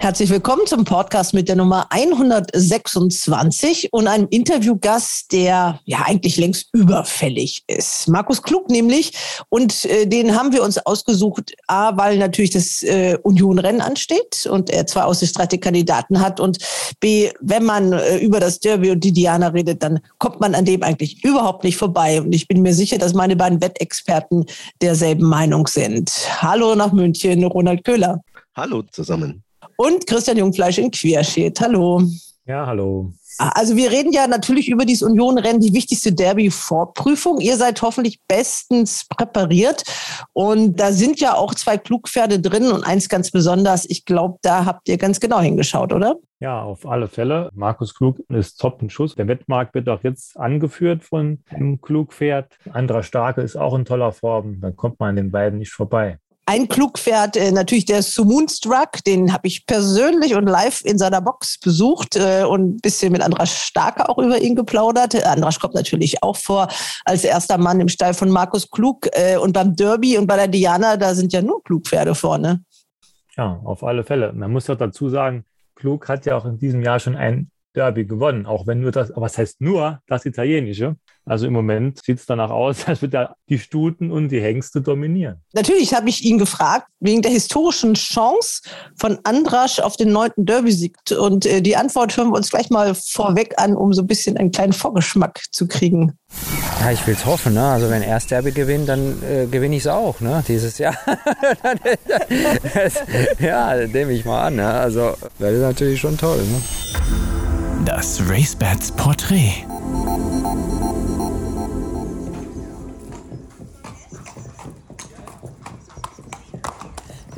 Herzlich willkommen zum Podcast mit der Nummer 126 und einem Interviewgast, der ja eigentlich längst überfällig ist. Markus Klug nämlich. Und äh, den haben wir uns ausgesucht, A, weil natürlich das äh, Union-Rennen ansteht und er zwei aussichtsreiche Kandidaten hat. Und B, wenn man äh, über das Derby und die Diana redet, dann kommt man an dem eigentlich überhaupt nicht vorbei. Und ich bin mir sicher, dass meine beiden Wettexperten derselben Meinung sind. Hallo nach München, Ronald Köhler. Hallo zusammen und Christian Jungfleisch in Querschied. Hallo. Ja, hallo. Also wir reden ja natürlich über dieses Union-Rennen, die wichtigste Derby-Vorprüfung. Ihr seid hoffentlich bestens präpariert und da sind ja auch zwei Klugpferde drin und eins ganz besonders. Ich glaube, da habt ihr ganz genau hingeschaut, oder? Ja, auf alle Fälle. Markus Klug ist top in Schuss. Der Wettmarkt wird auch jetzt angeführt von dem Klugpferd. Andra Starke ist auch in toller Form. Dann kommt man an den beiden nicht vorbei. Ein Klugpferd, äh, natürlich der Moonstruck, den habe ich persönlich und live in seiner Box besucht äh, und ein bisschen mit Andras Starke auch über ihn geplaudert. Andras kommt natürlich auch vor als erster Mann im Stall von Markus Klug. Äh, und beim Derby und bei der Diana, da sind ja nur Klugpferde vorne. Ja, auf alle Fälle. Man muss doch dazu sagen, Klug hat ja auch in diesem Jahr schon ein Derby gewonnen, auch wenn nur das, was heißt nur das italienische. Also im Moment sieht es danach aus, als würde da die Stuten und die Hengste dominieren. Natürlich habe ich ihn gefragt, wegen der historischen Chance von Andrasch auf den neunten Derby-Sieg. Und äh, die Antwort hören wir uns gleich mal vorweg an, um so ein bisschen einen kleinen Vorgeschmack zu kriegen. Ja, ich will es hoffen. Ne? Also wenn er das Derby gewinnt, dann äh, gewinne ich es auch ne? dieses Jahr. ja, nehme ich mal an. Ne? Also das ist natürlich schon toll. Ne? Das RaceBets Porträt.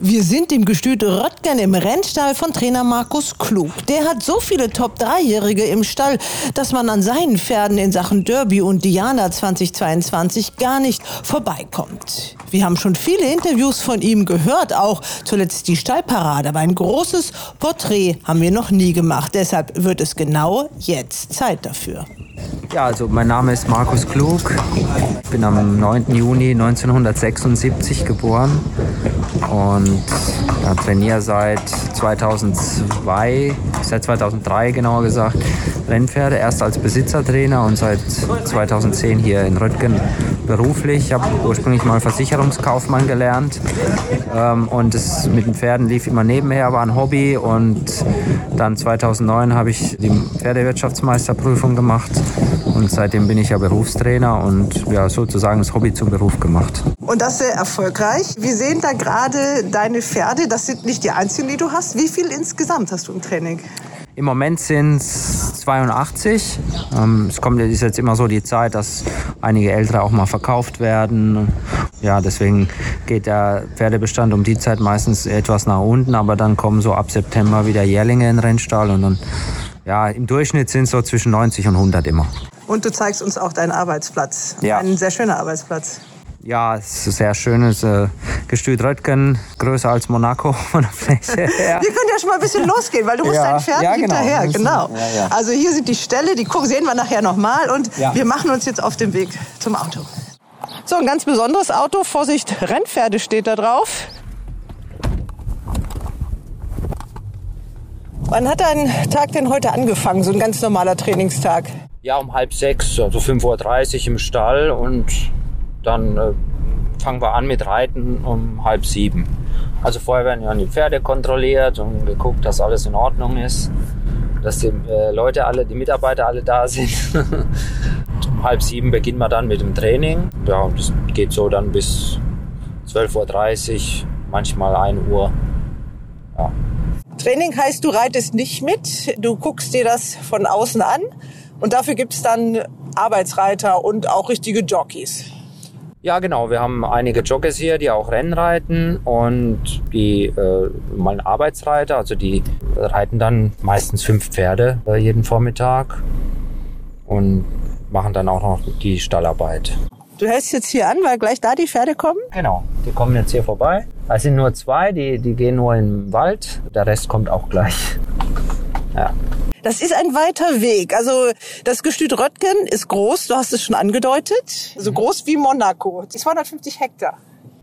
Wir sind im Gestüt Röttgen im Rennstall von Trainer Markus Klug. Der hat so viele Top-3-Jährige im Stall, dass man an seinen Pferden in Sachen Derby und Diana 2022 gar nicht vorbeikommt. Wir haben schon viele Interviews von ihm gehört, auch zuletzt die Stallparade, aber ein großes Porträt haben wir noch nie gemacht. Deshalb wird es genau jetzt Zeit dafür. Ja, also mein Name ist Markus Klug. Ich bin am 9. Juni 1976 geboren und ja, trainiere seit 2002, seit 2003 genauer gesagt, Rennpferde. Erst als Besitzertrainer und seit 2010 hier in Röttgen beruflich. Ich habe ursprünglich mal Versicherungskaufmann gelernt ähm, und es mit den Pferden lief immer nebenher, war ein Hobby und dann 2009 habe ich die Pferdewirtschaftsmeisterprüfung gemacht und seitdem bin ich ja Berufstrainer und ja, sozusagen das Hobby zum Beruf gemacht. Und das sehr erfolgreich. Wir sehen da gerade deine Pferde. Das sind nicht die einzigen, die du hast. Wie viel insgesamt hast du im Training? Im Moment sind es 82. Ähm, es kommt ist jetzt immer so die Zeit, dass einige ältere auch mal verkauft werden. Ja, deswegen geht der Pferdebestand um die Zeit meistens etwas nach unten, aber dann kommen so ab September wieder Jährlinge in den Rennstall und dann ja, im Durchschnitt sind es so zwischen 90 und 100 immer. Und du zeigst uns auch deinen Arbeitsplatz. Ja. Ein sehr schöner Arbeitsplatz. Ja, es ist sehr schönes äh, Gestüt Röttgen, größer als Monaco von der Fläche her. Wir können ja schon mal ein bisschen losgehen, weil du musst ja. dein Pferd ja, genau. hinterher. Genau. Ja, ja. Also hier sind die Ställe, die sehen wir nachher nochmal und wir machen uns jetzt auf den Weg zum Auto. So, ein ganz besonderes Auto. Vorsicht, Rennpferde steht da drauf. Wann hat dein Tag denn heute angefangen, so ein ganz normaler Trainingstag? Ja, um halb sechs, also 5.30 Uhr im Stall und dann äh, fangen wir an mit Reiten um halb sieben. Also vorher werden ja die Pferde kontrolliert und geguckt, dass alles in Ordnung ist, dass die äh, Leute alle, die Mitarbeiter alle da sind. um halb sieben beginnen wir dann mit dem Training. Ja, das geht so dann bis 12.30 Uhr, manchmal 1 Uhr. Ja. Training heißt, du reitest nicht mit, du guckst dir das von außen an und dafür gibt es dann Arbeitsreiter und auch richtige Jockeys. Ja, genau. Wir haben einige Joggers hier, die auch Rennen reiten und die äh, mal Arbeitsreiter, also die reiten dann meistens fünf Pferde äh, jeden Vormittag und machen dann auch noch die Stallarbeit. Du hältst jetzt hier an, weil gleich da die Pferde kommen? Genau, die kommen jetzt hier vorbei. Es sind nur zwei, die, die gehen nur im Wald. Der Rest kommt auch gleich. Ja. Das ist ein weiter Weg. Also das Gestüt Röttgen ist groß, du hast es schon angedeutet. So groß wie Monaco. 250 Hektar.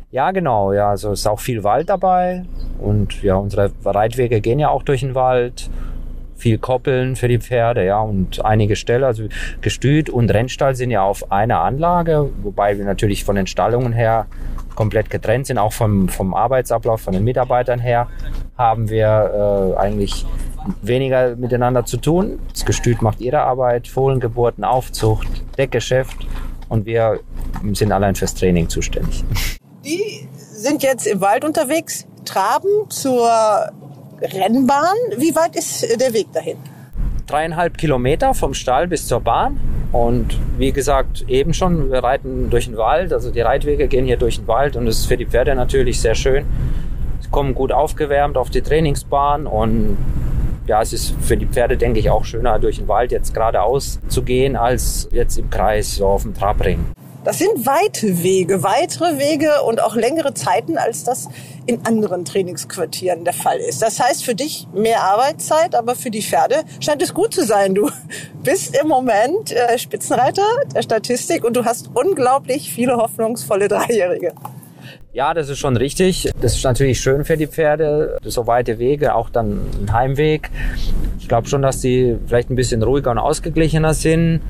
Ja, genau. Ja, also ist auch viel Wald dabei. Und ja, unsere Reitwege gehen ja auch durch den Wald. Viel Koppeln für die Pferde, ja, und einige Ställe, also Gestüt und Rennstall sind ja auf einer Anlage, wobei wir natürlich von den Stallungen her komplett getrennt sind, auch vom, vom Arbeitsablauf von den Mitarbeitern her haben wir äh, eigentlich weniger miteinander zu tun. Das Gestüt macht ihre Arbeit, Fohlengeburten, Aufzucht, Deckgeschäft und wir sind allein fürs Training zuständig. Die sind jetzt im Wald unterwegs, traben zur Rennbahn. Wie weit ist der Weg dahin? Dreieinhalb Kilometer vom Stall bis zur Bahn. Und wie gesagt, eben schon, wir reiten durch den Wald. Also die Reitwege gehen hier durch den Wald und es ist für die Pferde natürlich sehr schön. Sie kommen gut aufgewärmt auf die Trainingsbahn und ja, es ist für die Pferde, denke ich, auch schöner, durch den Wald jetzt geradeaus zu gehen, als jetzt im Kreis so auf dem Trabring. Das sind weite Wege, weitere Wege und auch längere Zeiten, als das in anderen Trainingsquartieren der Fall ist. Das heißt für dich mehr Arbeitszeit, aber für die Pferde scheint es gut zu sein. Du bist im Moment äh, Spitzenreiter der Statistik und du hast unglaublich viele hoffnungsvolle Dreijährige. Ja, das ist schon richtig. Das ist natürlich schön für die Pferde. So weite Wege, auch dann ein Heimweg. Ich glaube schon, dass die vielleicht ein bisschen ruhiger und ausgeglichener sind.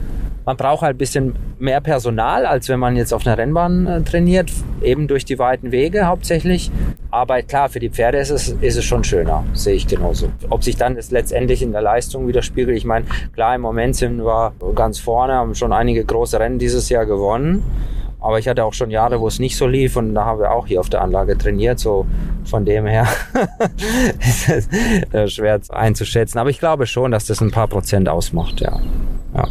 Man braucht halt ein bisschen mehr Personal, als wenn man jetzt auf einer Rennbahn äh, trainiert, eben durch die weiten Wege hauptsächlich. Aber klar, für die Pferde ist es, ist es schon schöner, sehe ich genauso. Ob sich dann das letztendlich in der Leistung widerspiegelt, ich meine, klar, im Moment sind wir ganz vorne, haben schon einige große Rennen dieses Jahr gewonnen. Aber ich hatte auch schon Jahre, wo es nicht so lief und da haben wir auch hier auf der Anlage trainiert. So von dem her ist es äh, schwer einzuschätzen. Aber ich glaube schon, dass das ein paar Prozent ausmacht, ja. ja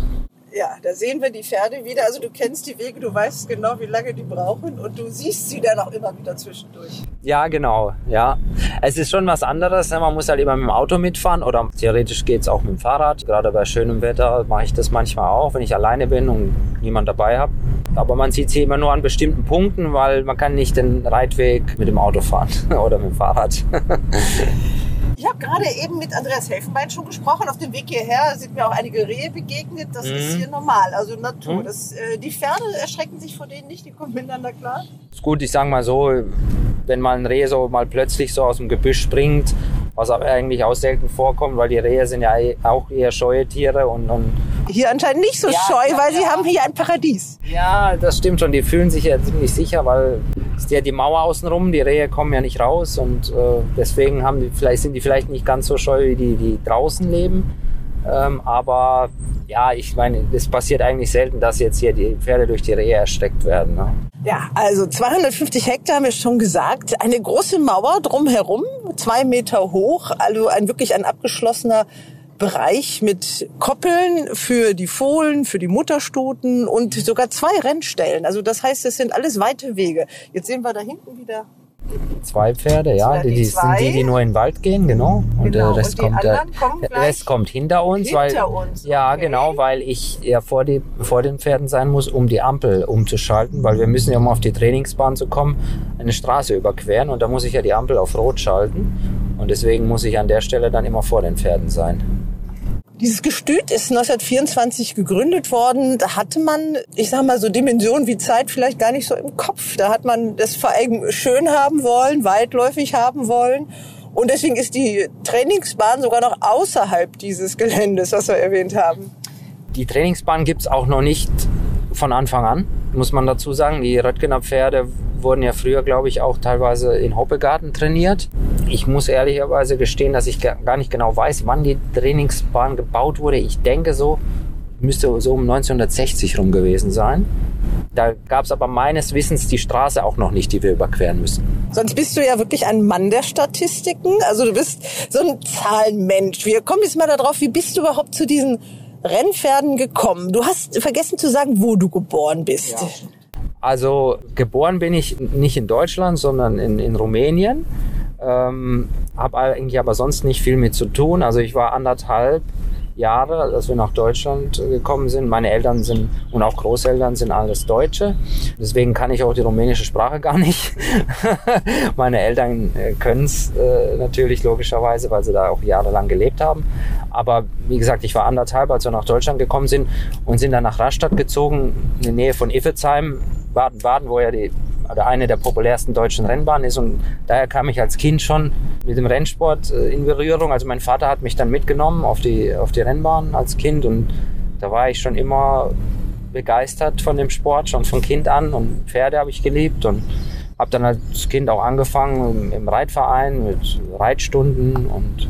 ja, da sehen wir die Pferde wieder. Also du kennst die Wege, du weißt genau, wie lange die brauchen und du siehst sie dann auch immer wieder zwischendurch. Ja, genau, ja. Es ist schon was anderes. Ne? Man muss halt immer mit dem Auto mitfahren oder theoretisch geht es auch mit dem Fahrrad. Gerade bei schönem Wetter mache ich das manchmal auch, wenn ich alleine bin und niemand dabei habe. Aber man sieht sie immer nur an bestimmten Punkten, weil man kann nicht den Reitweg mit dem Auto fahren oder mit dem Fahrrad. Ich habe gerade eben mit Andreas Helfenbein schon gesprochen. Auf dem Weg hierher sind mir auch einige Rehe begegnet. Das mhm. ist hier normal, also Natur. Mhm. Das, äh, die Pferde erschrecken sich vor denen nicht, die kommen miteinander klar. Ist gut, ich sage mal so, wenn mal ein Reh so mal plötzlich so aus dem Gebüsch springt, was aber eigentlich auch selten vorkommt, weil die Rehe sind ja auch eher scheue Tiere und, und hier anscheinend nicht so ja, scheu, weil ja. sie haben hier ein Paradies. Ja, das stimmt schon. Die fühlen sich ja ziemlich sicher, weil es ist ja die Mauer außenrum, die Rehe kommen ja nicht raus und äh, deswegen haben die, vielleicht sind die vielleicht nicht ganz so scheu wie die, die draußen leben. Ähm, aber ja, ich meine, es passiert eigentlich selten, dass jetzt hier die Pferde durch die Rehe erstreckt werden. Ne? Ja, also 250 Hektar haben wir schon gesagt. Eine große Mauer drumherum, zwei Meter hoch, also ein wirklich ein abgeschlossener Bereich mit Koppeln für die Fohlen, für die Mutterstuten und sogar zwei Rennstellen. Also das heißt, es sind alles weite Wege. Jetzt sehen wir da hinten wieder Zwei Pferde, ja, die, die, sind die, die nur in den Wald gehen, genau. Und genau. der Rest, und kommt, der, der Rest kommt hinter uns, hinter weil uns. ja okay. genau, weil ich ja vor, die, vor den Pferden sein muss, um die Ampel umzuschalten, weil wir müssen ja um auf die Trainingsbahn zu kommen, eine Straße überqueren und da muss ich ja die Ampel auf Rot schalten und deswegen muss ich an der Stelle dann immer vor den Pferden sein. Dieses Gestüt ist 1924 gegründet worden. Da hatte man, ich sag mal, so Dimensionen wie Zeit vielleicht gar nicht so im Kopf. Da hat man das vor allem schön haben wollen, weitläufig haben wollen. Und deswegen ist die Trainingsbahn sogar noch außerhalb dieses Geländes, was wir erwähnt haben. Die Trainingsbahn gibt's auch noch nicht von Anfang an, muss man dazu sagen. Die Röttgener Pferde wurden ja früher, glaube ich, auch teilweise in Hoppegarten trainiert. Ich muss ehrlicherweise gestehen, dass ich gar nicht genau weiß, wann die Trainingsbahn gebaut wurde. Ich denke so, müsste so um 1960 rum gewesen sein. Da gab es aber meines Wissens die Straße auch noch nicht, die wir überqueren müssen. Sonst bist du ja wirklich ein Mann der Statistiken. Also du bist so ein Zahlenmensch. Wir kommen jetzt mal darauf, wie bist du überhaupt zu diesen Rennpferden gekommen? Du hast vergessen zu sagen, wo du geboren bist. Ja. Also geboren bin ich nicht in Deutschland, sondern in, in Rumänien. Ähm, habe eigentlich aber sonst nicht viel mit zu tun. Also ich war anderthalb Jahre, als wir nach Deutschland gekommen sind. Meine Eltern sind und auch Großeltern sind alles Deutsche. Deswegen kann ich auch die rumänische Sprache gar nicht. Meine Eltern äh, können es äh, natürlich logischerweise, weil sie da auch jahrelang gelebt haben. Aber wie gesagt, ich war anderthalb, als wir nach Deutschland gekommen sind und sind dann nach Rastatt gezogen, in der Nähe von Iffezheim, Baden-Baden, wo ja die oder eine der populärsten deutschen Rennbahnen ist. Und daher kam ich als Kind schon mit dem Rennsport äh, in Berührung. Also mein Vater hat mich dann mitgenommen auf die, auf die Rennbahn als Kind und da war ich schon immer begeistert von dem Sport, schon von Kind an. Und Pferde habe ich geliebt und habe dann als Kind auch angefangen im Reitverein mit Reitstunden und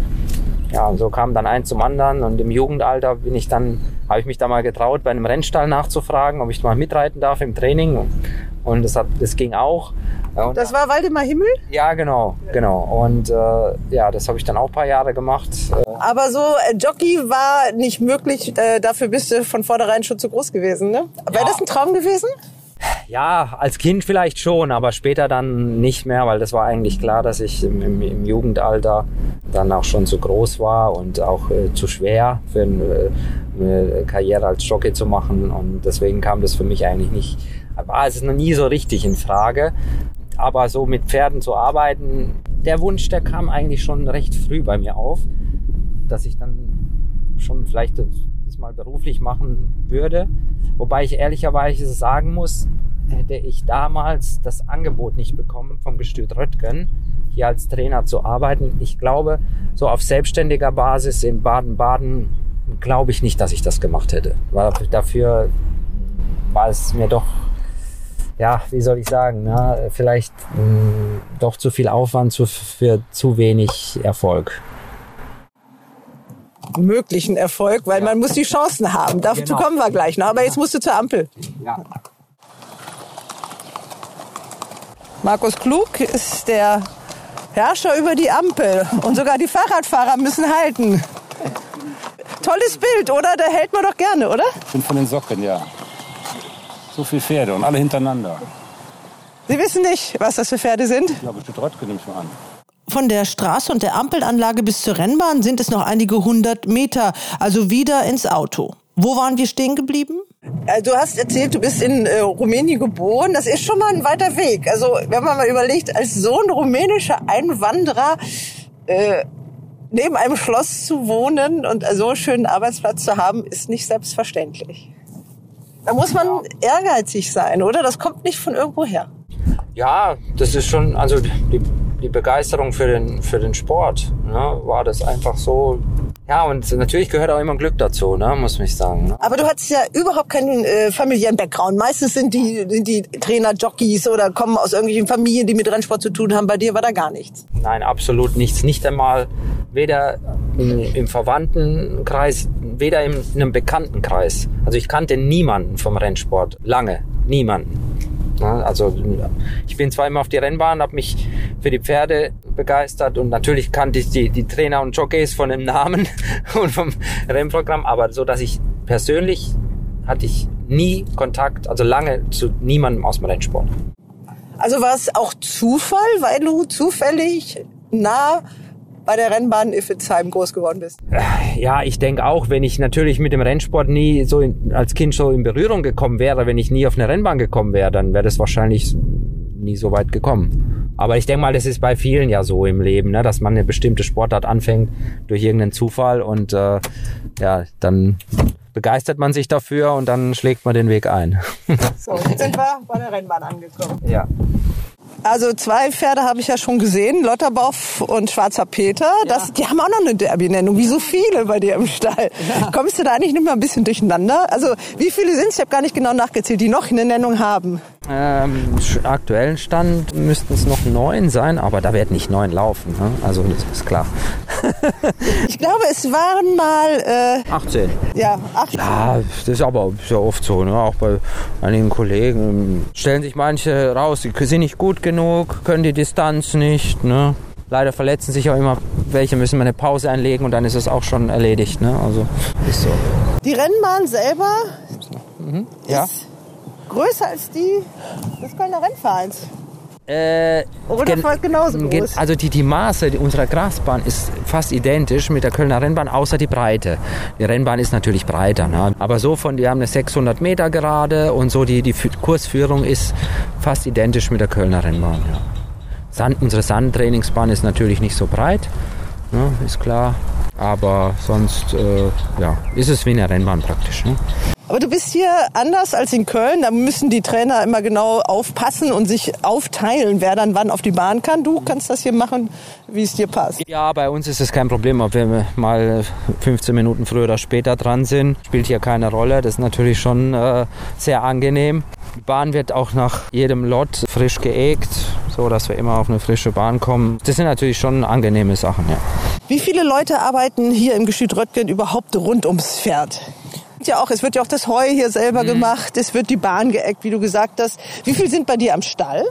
ja, so kam dann eins zum anderen und im Jugendalter bin ich dann, habe ich mich da mal getraut, bei einem Rennstall nachzufragen, ob ich mal mitreiten darf im Training und das, hat, das ging auch. Und das war Waldemar Himmel? Ja, genau, genau. Und äh, ja, das habe ich dann auch ein paar Jahre gemacht. Aber so äh, Jockey war nicht möglich. Äh, dafür bist du von vornherein schon zu groß gewesen, ne? Wäre das ein Traum gewesen? Ja, als Kind vielleicht schon, aber später dann nicht mehr, weil das war eigentlich klar, dass ich im, im, im Jugendalter dann auch schon zu groß war und auch äh, zu schwer für eine, äh, eine Karriere als Jockey zu machen. Und deswegen kam das für mich eigentlich nicht war es noch nie so richtig in Frage. Aber so mit Pferden zu arbeiten, der Wunsch, der kam eigentlich schon recht früh bei mir auf, dass ich dann schon vielleicht das mal beruflich machen würde. Wobei ich ehrlicherweise sagen muss, hätte ich damals das Angebot nicht bekommen vom Gestüt Röttgen, hier als Trainer zu arbeiten. Ich glaube, so auf selbstständiger Basis in Baden-Baden glaube ich nicht, dass ich das gemacht hätte. Weil dafür war es mir doch ja, wie soll ich sagen, ne? vielleicht mh, mm, doch zu viel Aufwand zu, für zu wenig Erfolg. Möglichen Erfolg, weil ja. man muss die Chancen haben. Dazu genau. kommen wir gleich noch. Aber jetzt musst du zur Ampel. Ja. Markus Klug ist der Herrscher über die Ampel und sogar die Fahrradfahrer müssen halten. Tolles Bild, oder? Da hält man doch gerne, oder? Ich bin von den Socken, ja. So viele Pferde und alle hintereinander. Sie wissen nicht, was das für Pferde sind? Ich glaube, Stuttgart nehme ich mal an. Von der Straße und der Ampelanlage bis zur Rennbahn sind es noch einige hundert Meter, also wieder ins Auto. Wo waren wir stehen geblieben? Äh, du hast erzählt, du bist in äh, Rumänien geboren. Das ist schon mal ein weiter Weg. Also wenn man mal überlegt, als Sohn rumänischer Einwanderer äh, neben einem Schloss zu wohnen und so einen schönen Arbeitsplatz zu haben, ist nicht selbstverständlich. Da muss man ehrgeizig sein, oder? Das kommt nicht von irgendwo her. Ja, das ist schon, also die, die Begeisterung für den, für den Sport, ne, war das einfach so. Ja, und natürlich gehört auch immer Glück dazu, ne, muss ich sagen. Ne? Aber du hattest ja überhaupt keinen äh, familiären Background. Meistens sind die, sind die Trainer Jockeys oder kommen aus irgendwelchen Familien, die mit Rennsport zu tun haben. Bei dir war da gar nichts. Nein, absolut nichts. Nicht einmal weder im, im Verwandtenkreis, weder in einem Bekanntenkreis. Also ich kannte niemanden vom Rennsport. Lange. Niemanden. Also ich bin zwar immer auf die Rennbahn, habe mich für die Pferde begeistert und natürlich kannte ich die, die Trainer und Jockeys von dem Namen und vom Rennprogramm, aber so, dass ich persönlich hatte ich nie Kontakt, also lange zu niemandem aus dem Rennsport. Also war es auch Zufall, weil du zufällig nah bei der Rennbahn Iffelsheim groß geworden bist? Ja, ich denke auch, wenn ich natürlich mit dem Rennsport nie so in, als Kind so in Berührung gekommen wäre, wenn ich nie auf eine Rennbahn gekommen wäre, dann wäre das wahrscheinlich nie so weit gekommen. Aber ich denke mal, das ist bei vielen ja so im Leben, ne, dass man eine bestimmte Sportart anfängt durch irgendeinen Zufall und äh, ja, dann begeistert man sich dafür und dann schlägt man den Weg ein. So, jetzt sind wir bei der Rennbahn angekommen. Ja. Also zwei Pferde habe ich ja schon gesehen, Lotterboff und Schwarzer Peter. Das, Die haben auch noch eine Derby-Nennung, wie so viele bei dir im Stall. Ja. Kommst du da eigentlich nicht mal ein bisschen durcheinander? Also wie viele sind es? Ich habe gar nicht genau nachgezählt, die noch eine Nennung haben. Ähm, aktuellen Stand müssten es noch neun sein, aber da wird nicht neun laufen. Ne? Also das ist klar. ich glaube, es waren mal... Äh, 18. Ja, 18. Ja, das ist aber sehr oft so. Ne? Auch bei einigen Kollegen stellen sich manche raus, die sind nicht gut genug, können die Distanz nicht. Ne? Leider verletzen sich auch immer welche, müssen wir eine Pause einlegen und dann ist es auch schon erledigt. Ne? Also ist so. Die Rennbahn selber mhm. ja. ist größer als die des Kölner Rennvereins. Äh, Oder gen- genauso gen- groß? Also die, die Maße unserer Grasbahn ist fast identisch mit der Kölner Rennbahn, außer die Breite. Die Rennbahn ist natürlich breiter, ne? aber so von, die haben eine 600 Meter Gerade und so die, die Fü- Kursführung ist fast identisch mit der Kölner Rennbahn. Ja. Sand, unsere Sandtrainingsbahn ist natürlich nicht so breit, ne? ist klar, aber sonst äh, ja, ist es wie eine Rennbahn praktisch. Ne? Aber du bist hier anders als in Köln. Da müssen die Trainer immer genau aufpassen und sich aufteilen, wer dann wann auf die Bahn kann. Du kannst das hier machen, wie es dir passt. Ja, bei uns ist es kein Problem, ob wir mal 15 Minuten früher oder später dran sind. Spielt hier keine Rolle. Das ist natürlich schon äh, sehr angenehm. Die Bahn wird auch nach jedem Lot frisch geägt, so dass wir immer auf eine frische Bahn kommen. Das sind natürlich schon angenehme Sachen, ja. Wie viele Leute arbeiten hier im Gestüt Röttgen überhaupt rund ums Pferd? Ja auch, es wird ja auch das Heu hier selber gemacht, es wird die Bahn geeckt, wie du gesagt hast. Wie viel sind bei dir am Stall?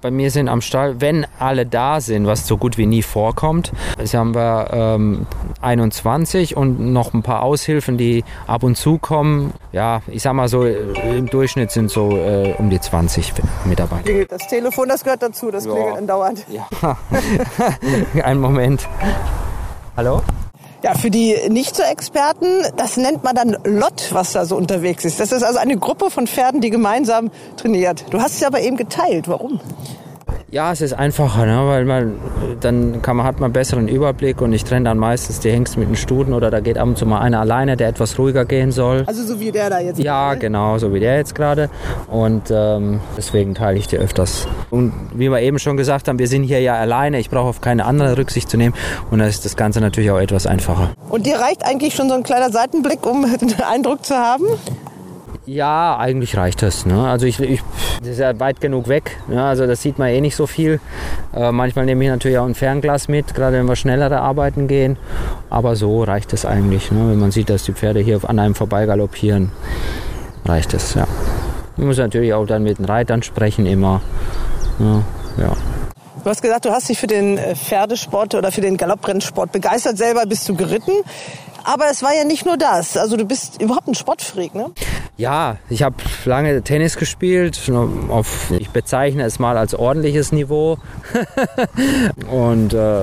Bei mir sind am Stall, wenn alle da sind, was so gut wie nie vorkommt, jetzt haben wir ähm, 21 und noch ein paar Aushilfen, die ab und zu kommen. Ja, ich sag mal so, äh, im Durchschnitt sind so äh, um die 20 Mitarbeiter. Das Telefon, das gehört dazu, das Ja. klingelt andauernd. Ja, einen Moment. Hallo? Ja, für die Nicht-so-Experten, das nennt man dann Lot, was da so unterwegs ist. Das ist also eine Gruppe von Pferden, die gemeinsam trainiert. Du hast es aber eben geteilt. Warum? Ja, es ist einfacher, ne? weil man dann kann man, hat man einen besseren Überblick und ich trenne dann meistens die Hengste mit den Stuten oder da geht ab und zu mal einer alleine, der etwas ruhiger gehen soll. Also so wie der da jetzt. Ja, gerade. genau, so wie der jetzt gerade. Und ähm, deswegen teile ich die öfters. Und wie wir eben schon gesagt haben, wir sind hier ja alleine. Ich brauche auf keine andere Rücksicht zu nehmen. Und da ist das Ganze natürlich auch etwas einfacher. Und dir reicht eigentlich schon so ein kleiner Seitenblick, um einen Eindruck zu haben? Ja, eigentlich reicht das. Ne? Also ich, ich, das ist ja weit genug weg. Ne? Also das sieht man eh nicht so viel. Äh, manchmal nehme ich natürlich auch ein Fernglas mit, gerade wenn wir schnellere Arbeiten gehen. Aber so reicht es eigentlich. Ne? Wenn man sieht, dass die Pferde hier an einem vorbeigaloppieren, reicht es, ja. Man muss natürlich auch dann mit den Reitern sprechen immer. Ja, ja. Du hast gesagt, du hast dich für den äh, Pferdesport oder für den Galopprennsport begeistert. Selber bist du geritten. Aber es war ja nicht nur das. Also du bist überhaupt ein Sportfreak, ne? Ja, ich habe lange Tennis gespielt. Auf, ich bezeichne es mal als ordentliches Niveau. und äh,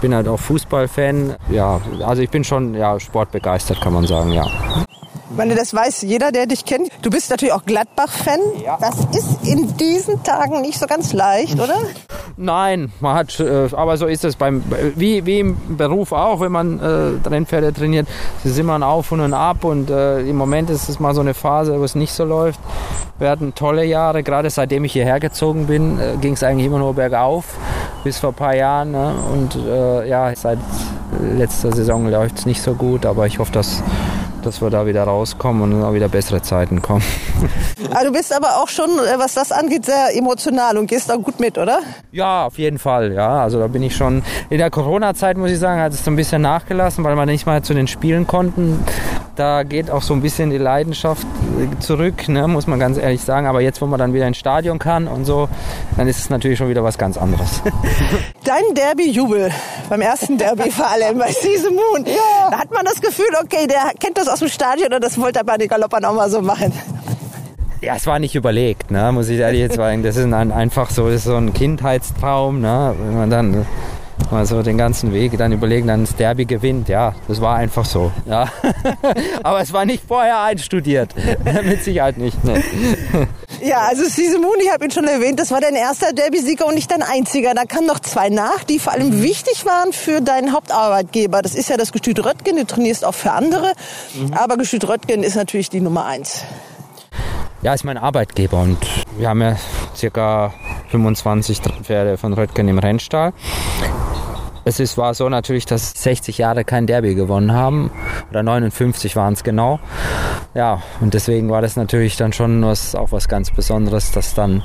bin halt auch Fußballfan. Ja, also ich bin schon ja, sportbegeistert, kann man sagen, ja. Ich meine, das weiß jeder, der dich kennt. Du bist natürlich auch Gladbach-Fan. Ja. Das ist in diesen Tagen nicht so ganz leicht, oder? Nein, man hat, äh, aber so ist es beim, wie, wie im Beruf auch, wenn man äh, Rennpferde trainiert, sie sind man auf und ab und äh, im Moment ist es mal so eine Phase, wo es nicht so läuft. Wir hatten tolle Jahre, gerade seitdem ich hierher gezogen bin, äh, ging es eigentlich immer nur bergauf, bis vor ein paar Jahren ne? und äh, ja, seit letzter Saison läuft es nicht so gut, aber ich hoffe, dass dass wir da wieder rauskommen und auch wieder bessere Zeiten kommen. Also du bist aber auch schon, äh, was das angeht, sehr emotional und gehst auch gut mit, oder? Ja, auf jeden Fall. Ja, also da bin ich schon. In der Corona-Zeit muss ich sagen, hat es so ein bisschen nachgelassen, weil wir nicht mal zu den Spielen konnten. Da geht auch so ein bisschen die Leidenschaft zurück, ne, muss man ganz ehrlich sagen. Aber jetzt, wo man dann wieder ins Stadion kann und so, dann ist es natürlich schon wieder was ganz anderes. Dein Derby-Jubel beim ersten Derby vor allem bei Season Moon. Da hat man das Gefühl, okay, der kennt das aus dem Stadion und das wollte er bei den Galoppern auch mal so machen. Ja, es war nicht überlegt, ne, muss ich ehrlich jetzt sagen. Das ist ein, einfach so, das ist so ein Kindheitstraum, ne, wenn man dann mal so den ganzen Weg dann überlegen, dann das Derby gewinnt. Ja, das war einfach so. Ja. Aber es war nicht vorher einstudiert. Mit Sicherheit nicht. Ne. Ja, also Season Moon, ich habe ihn schon erwähnt, das war dein erster Derby-Sieger und nicht dein einziger. Da kamen noch zwei nach, die vor allem wichtig waren für deinen Hauptarbeitgeber. Das ist ja das Gestüt Röttgen, du trainierst auch für andere. Aber Gestüt Röttgen ist natürlich die Nummer eins. Ja, ist mein Arbeitgeber und wir haben ja circa 25 Pferde von Röttgen im Rennstall. Es ist, war so natürlich, dass 60 Jahre kein Derby gewonnen haben. Oder 59 waren es genau. Ja, und deswegen war das natürlich dann schon was, auch was ganz Besonderes, das dann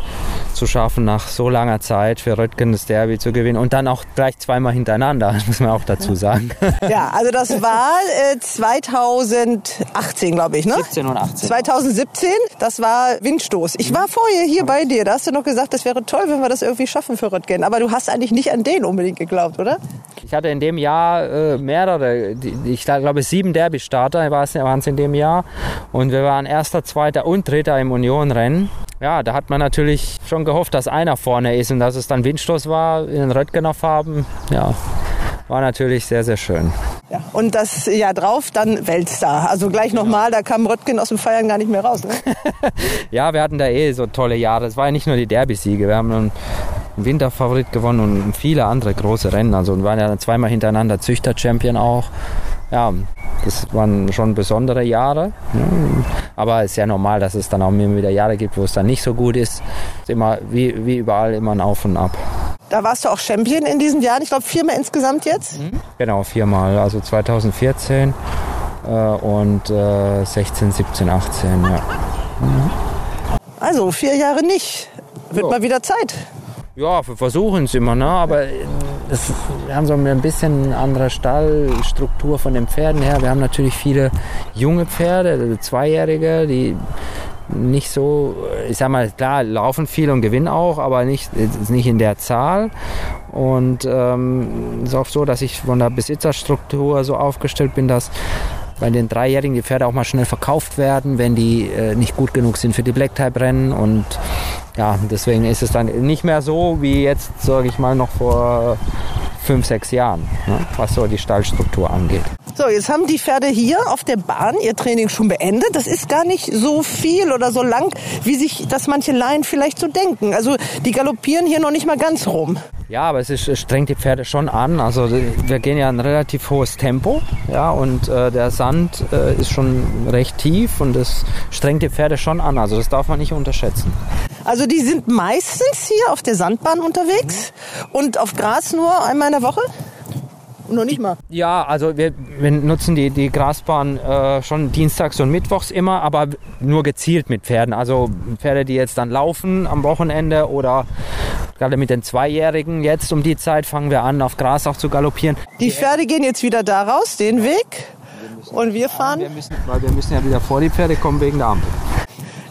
zu schaffen, nach so langer Zeit für Röttgen das Derby zu gewinnen. Und dann auch gleich zweimal hintereinander, muss man auch dazu sagen. Ja, also das war äh, 2018, glaube ich, ne? 17 und 18. 2017, das war Windstoß. Ich war vorher hier bei dir, da hast du noch gesagt, das wäre toll, wenn wir das irgendwie schaffen für Röttgen. Aber du hast eigentlich nicht an den unbedingt geglaubt, oder? Ich hatte in dem Jahr äh, mehrere, ich glaube sieben Derby-Starter waren es in dem Jahr. Und wir waren erster, zweiter und dritter im Unionrennen. ja, da hat man natürlich schon gehofft, dass einer vorne ist und dass es dann Windstoß war in den Röttgener Farben. Ja, war natürlich sehr, sehr schön. Ja, und das Jahr drauf dann Weltstar. Also gleich nochmal, da kam Röttgen aus dem Feiern gar nicht mehr raus. Ne? ja, wir hatten da eh so tolle Jahre. Es war ja nicht nur die Derby-Siege. Wir haben Winterfavorit gewonnen und viele andere große Rennen. Also wir waren ja zweimal hintereinander Züchter-Champion auch. Ja, das waren schon besondere Jahre. Aber es ist ja normal, dass es dann auch immer wieder Jahre gibt, wo es dann nicht so gut ist. Ist immer wie, wie überall immer ein Auf und Ab. Da warst du auch Champion in diesen Jahren. Ich glaube viermal insgesamt jetzt. Genau, viermal. Also 2014 äh, und äh, 16, 17, 18. Ja. Mhm. Also vier Jahre nicht. Wird ja. mal wieder Zeit. Ja, wir versuchen es immer, ne? aber das, wir haben so ein bisschen andere Stallstruktur von den Pferden her. Wir haben natürlich viele junge Pferde, also Zweijährige, die nicht so, ich sag mal, klar, laufen viel und gewinnen auch, aber nicht, nicht in der Zahl. Und ähm, es ist auch so, dass ich von der Besitzerstruktur so aufgestellt bin, dass bei den Dreijährigen die Pferde auch mal schnell verkauft werden, wenn die äh, nicht gut genug sind für die Black Type Rennen und ja, deswegen ist es dann nicht mehr so wie jetzt, sage ich mal, noch vor fünf, sechs Jahren, ne, was so die Stallstruktur angeht. So, jetzt haben die Pferde hier auf der Bahn ihr Training schon beendet. Das ist gar nicht so viel oder so lang, wie sich das manche Laien vielleicht so denken. Also die galoppieren hier noch nicht mal ganz rum. Ja, aber es, ist, es strengt die Pferde schon an. Also wir gehen ja ein relativ hohes Tempo, ja, und äh, der Sand äh, ist schon recht tief und das strengt die Pferde schon an. Also das darf man nicht unterschätzen. Also die sind meistens hier auf der Sandbahn unterwegs und auf Gras nur einmal in der Woche? Noch nicht mal. Ja, also wir, wir nutzen die, die Grasbahn äh, schon dienstags und mittwochs immer, aber nur gezielt mit Pferden. Also Pferde, die jetzt dann laufen am Wochenende oder gerade mit den Zweijährigen jetzt um die Zeit fangen wir an, auf Gras auch zu galoppieren. Die Pferde gehen jetzt wieder da raus, den Weg. Und wir fahren. Wir müssen, weil wir müssen ja wieder vor die Pferde kommen wegen der Ampel.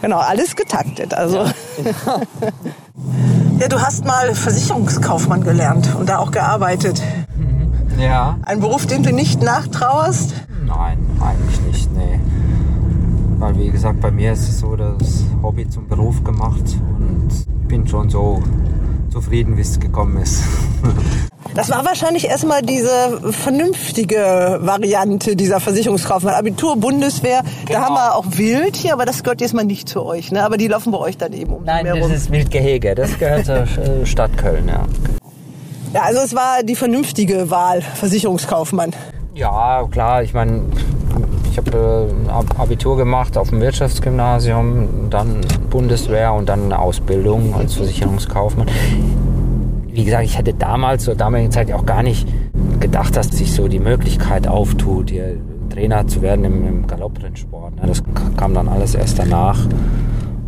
Genau, alles getaktet. Also. Ja. ja, du hast mal Versicherungskaufmann gelernt und da auch gearbeitet. Ja. Ein Beruf, den du nicht nachtrauerst? Nein, eigentlich nicht, nee. Weil wie gesagt, bei mir ist es so, das Hobby zum Beruf gemacht und bin schon so zufrieden, wie es gekommen ist. Das war wahrscheinlich erstmal diese vernünftige Variante dieser Versicherungskaufmann. Abitur, Bundeswehr, genau. da haben wir auch Wild hier, aber das gehört jetzt mal nicht zu euch. Ne? Aber die laufen bei euch dann eben um Nein, das rum. ist Wildgehege, das gehört zur Stadt Köln, ja. Ja, also es war die vernünftige Wahl, Versicherungskaufmann. Ja, klar, ich meine, ich habe äh, Abitur gemacht auf dem Wirtschaftsgymnasium, dann Bundeswehr und dann eine Ausbildung als Versicherungskaufmann. Wie gesagt, ich hätte damals zur damaligen Zeit auch gar nicht gedacht, dass sich so die Möglichkeit auftut, hier Trainer zu werden im, im Galopprennsport. Das kam dann alles erst danach.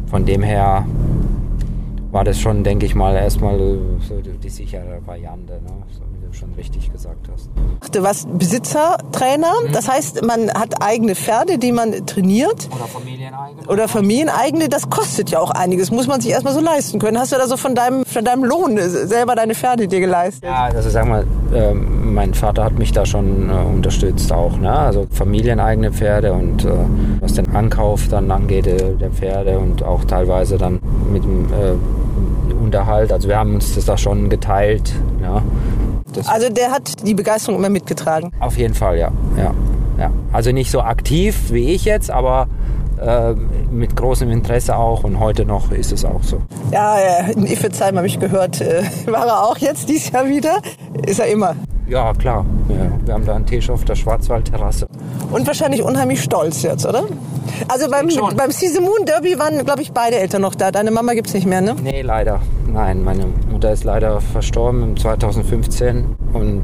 Von dem her war das schon, denke ich mal, erstmal so die sichere Variante, ne? so schon richtig gesagt hast. Du warst Besitzertrainer, mhm. das heißt, man hat eigene Pferde, die man trainiert. Oder familieneigene. Oder familieneigene, das kostet ja auch einiges, muss man sich erstmal so leisten können. Hast du da so von deinem, von deinem Lohn selber deine Pferde dir geleistet? Ja, also sag mal, äh, mein Vater hat mich da schon äh, unterstützt auch, ne? also familieneigene Pferde und äh, was den Ankauf dann angeht, äh, der Pferde und auch teilweise dann mit dem äh, Unterhalt. Also wir haben uns das da schon geteilt. Ja. Das also der hat die Begeisterung immer mitgetragen? Auf jeden Fall, ja. ja, ja. Also nicht so aktiv wie ich jetzt, aber äh, mit großem Interesse auch und heute noch ist es auch so. Ja, in Iffezheim habe ich gehört, äh, war er auch jetzt dieses Jahr wieder. Ist er immer. Ja, klar. Ja, wir haben da einen Tisch auf der Schwarzwaldterrasse. Und wahrscheinlich unheimlich stolz jetzt, oder? Also beim, beim Season Moon Derby waren, glaube ich, beide Eltern noch da. Deine Mama gibt es nicht mehr, ne? Nee, leider. Nein, meine Mutter ist leider verstorben im 2015. Und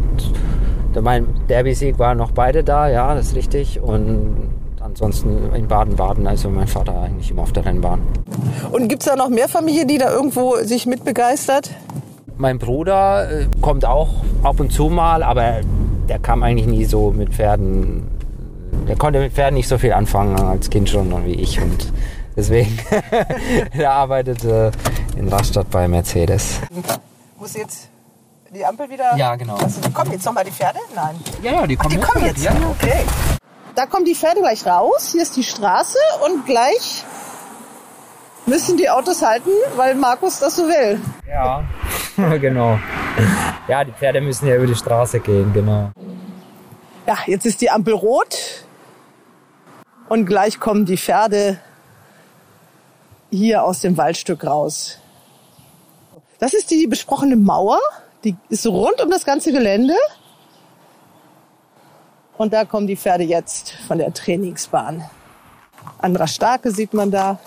mein Derby-Sieg waren noch beide da, ja, das ist richtig. Und ansonsten in Baden-Baden, also mein Vater eigentlich immer auf der Rennbahn. Und gibt es da noch mehr Familie, die da irgendwo sich mitbegeistert? Mein Bruder äh, kommt auch ab und zu mal, aber der kam eigentlich nie so mit Pferden. Der konnte mit Pferden nicht so viel anfangen als Kind schon wie ich und deswegen er arbeitet äh, in Rastatt bei Mercedes. Muss jetzt die Ampel wieder? Ja, genau. Also, kommen jetzt nochmal die Pferde? Nein. Ja, ja, die kommen, Ach, die kommen jetzt. Ja, ja. Okay. Da kommen die Pferde gleich raus. Hier ist die Straße und gleich müssen die Autos halten, weil Markus das so will. Ja, genau. Ja, die Pferde müssen ja über die Straße gehen, genau. Ja, jetzt ist die Ampel rot und gleich kommen die Pferde hier aus dem Waldstück raus. Das ist die besprochene Mauer, die ist rund um das ganze Gelände. Und da kommen die Pferde jetzt von der Trainingsbahn. Andra Starke sieht man da.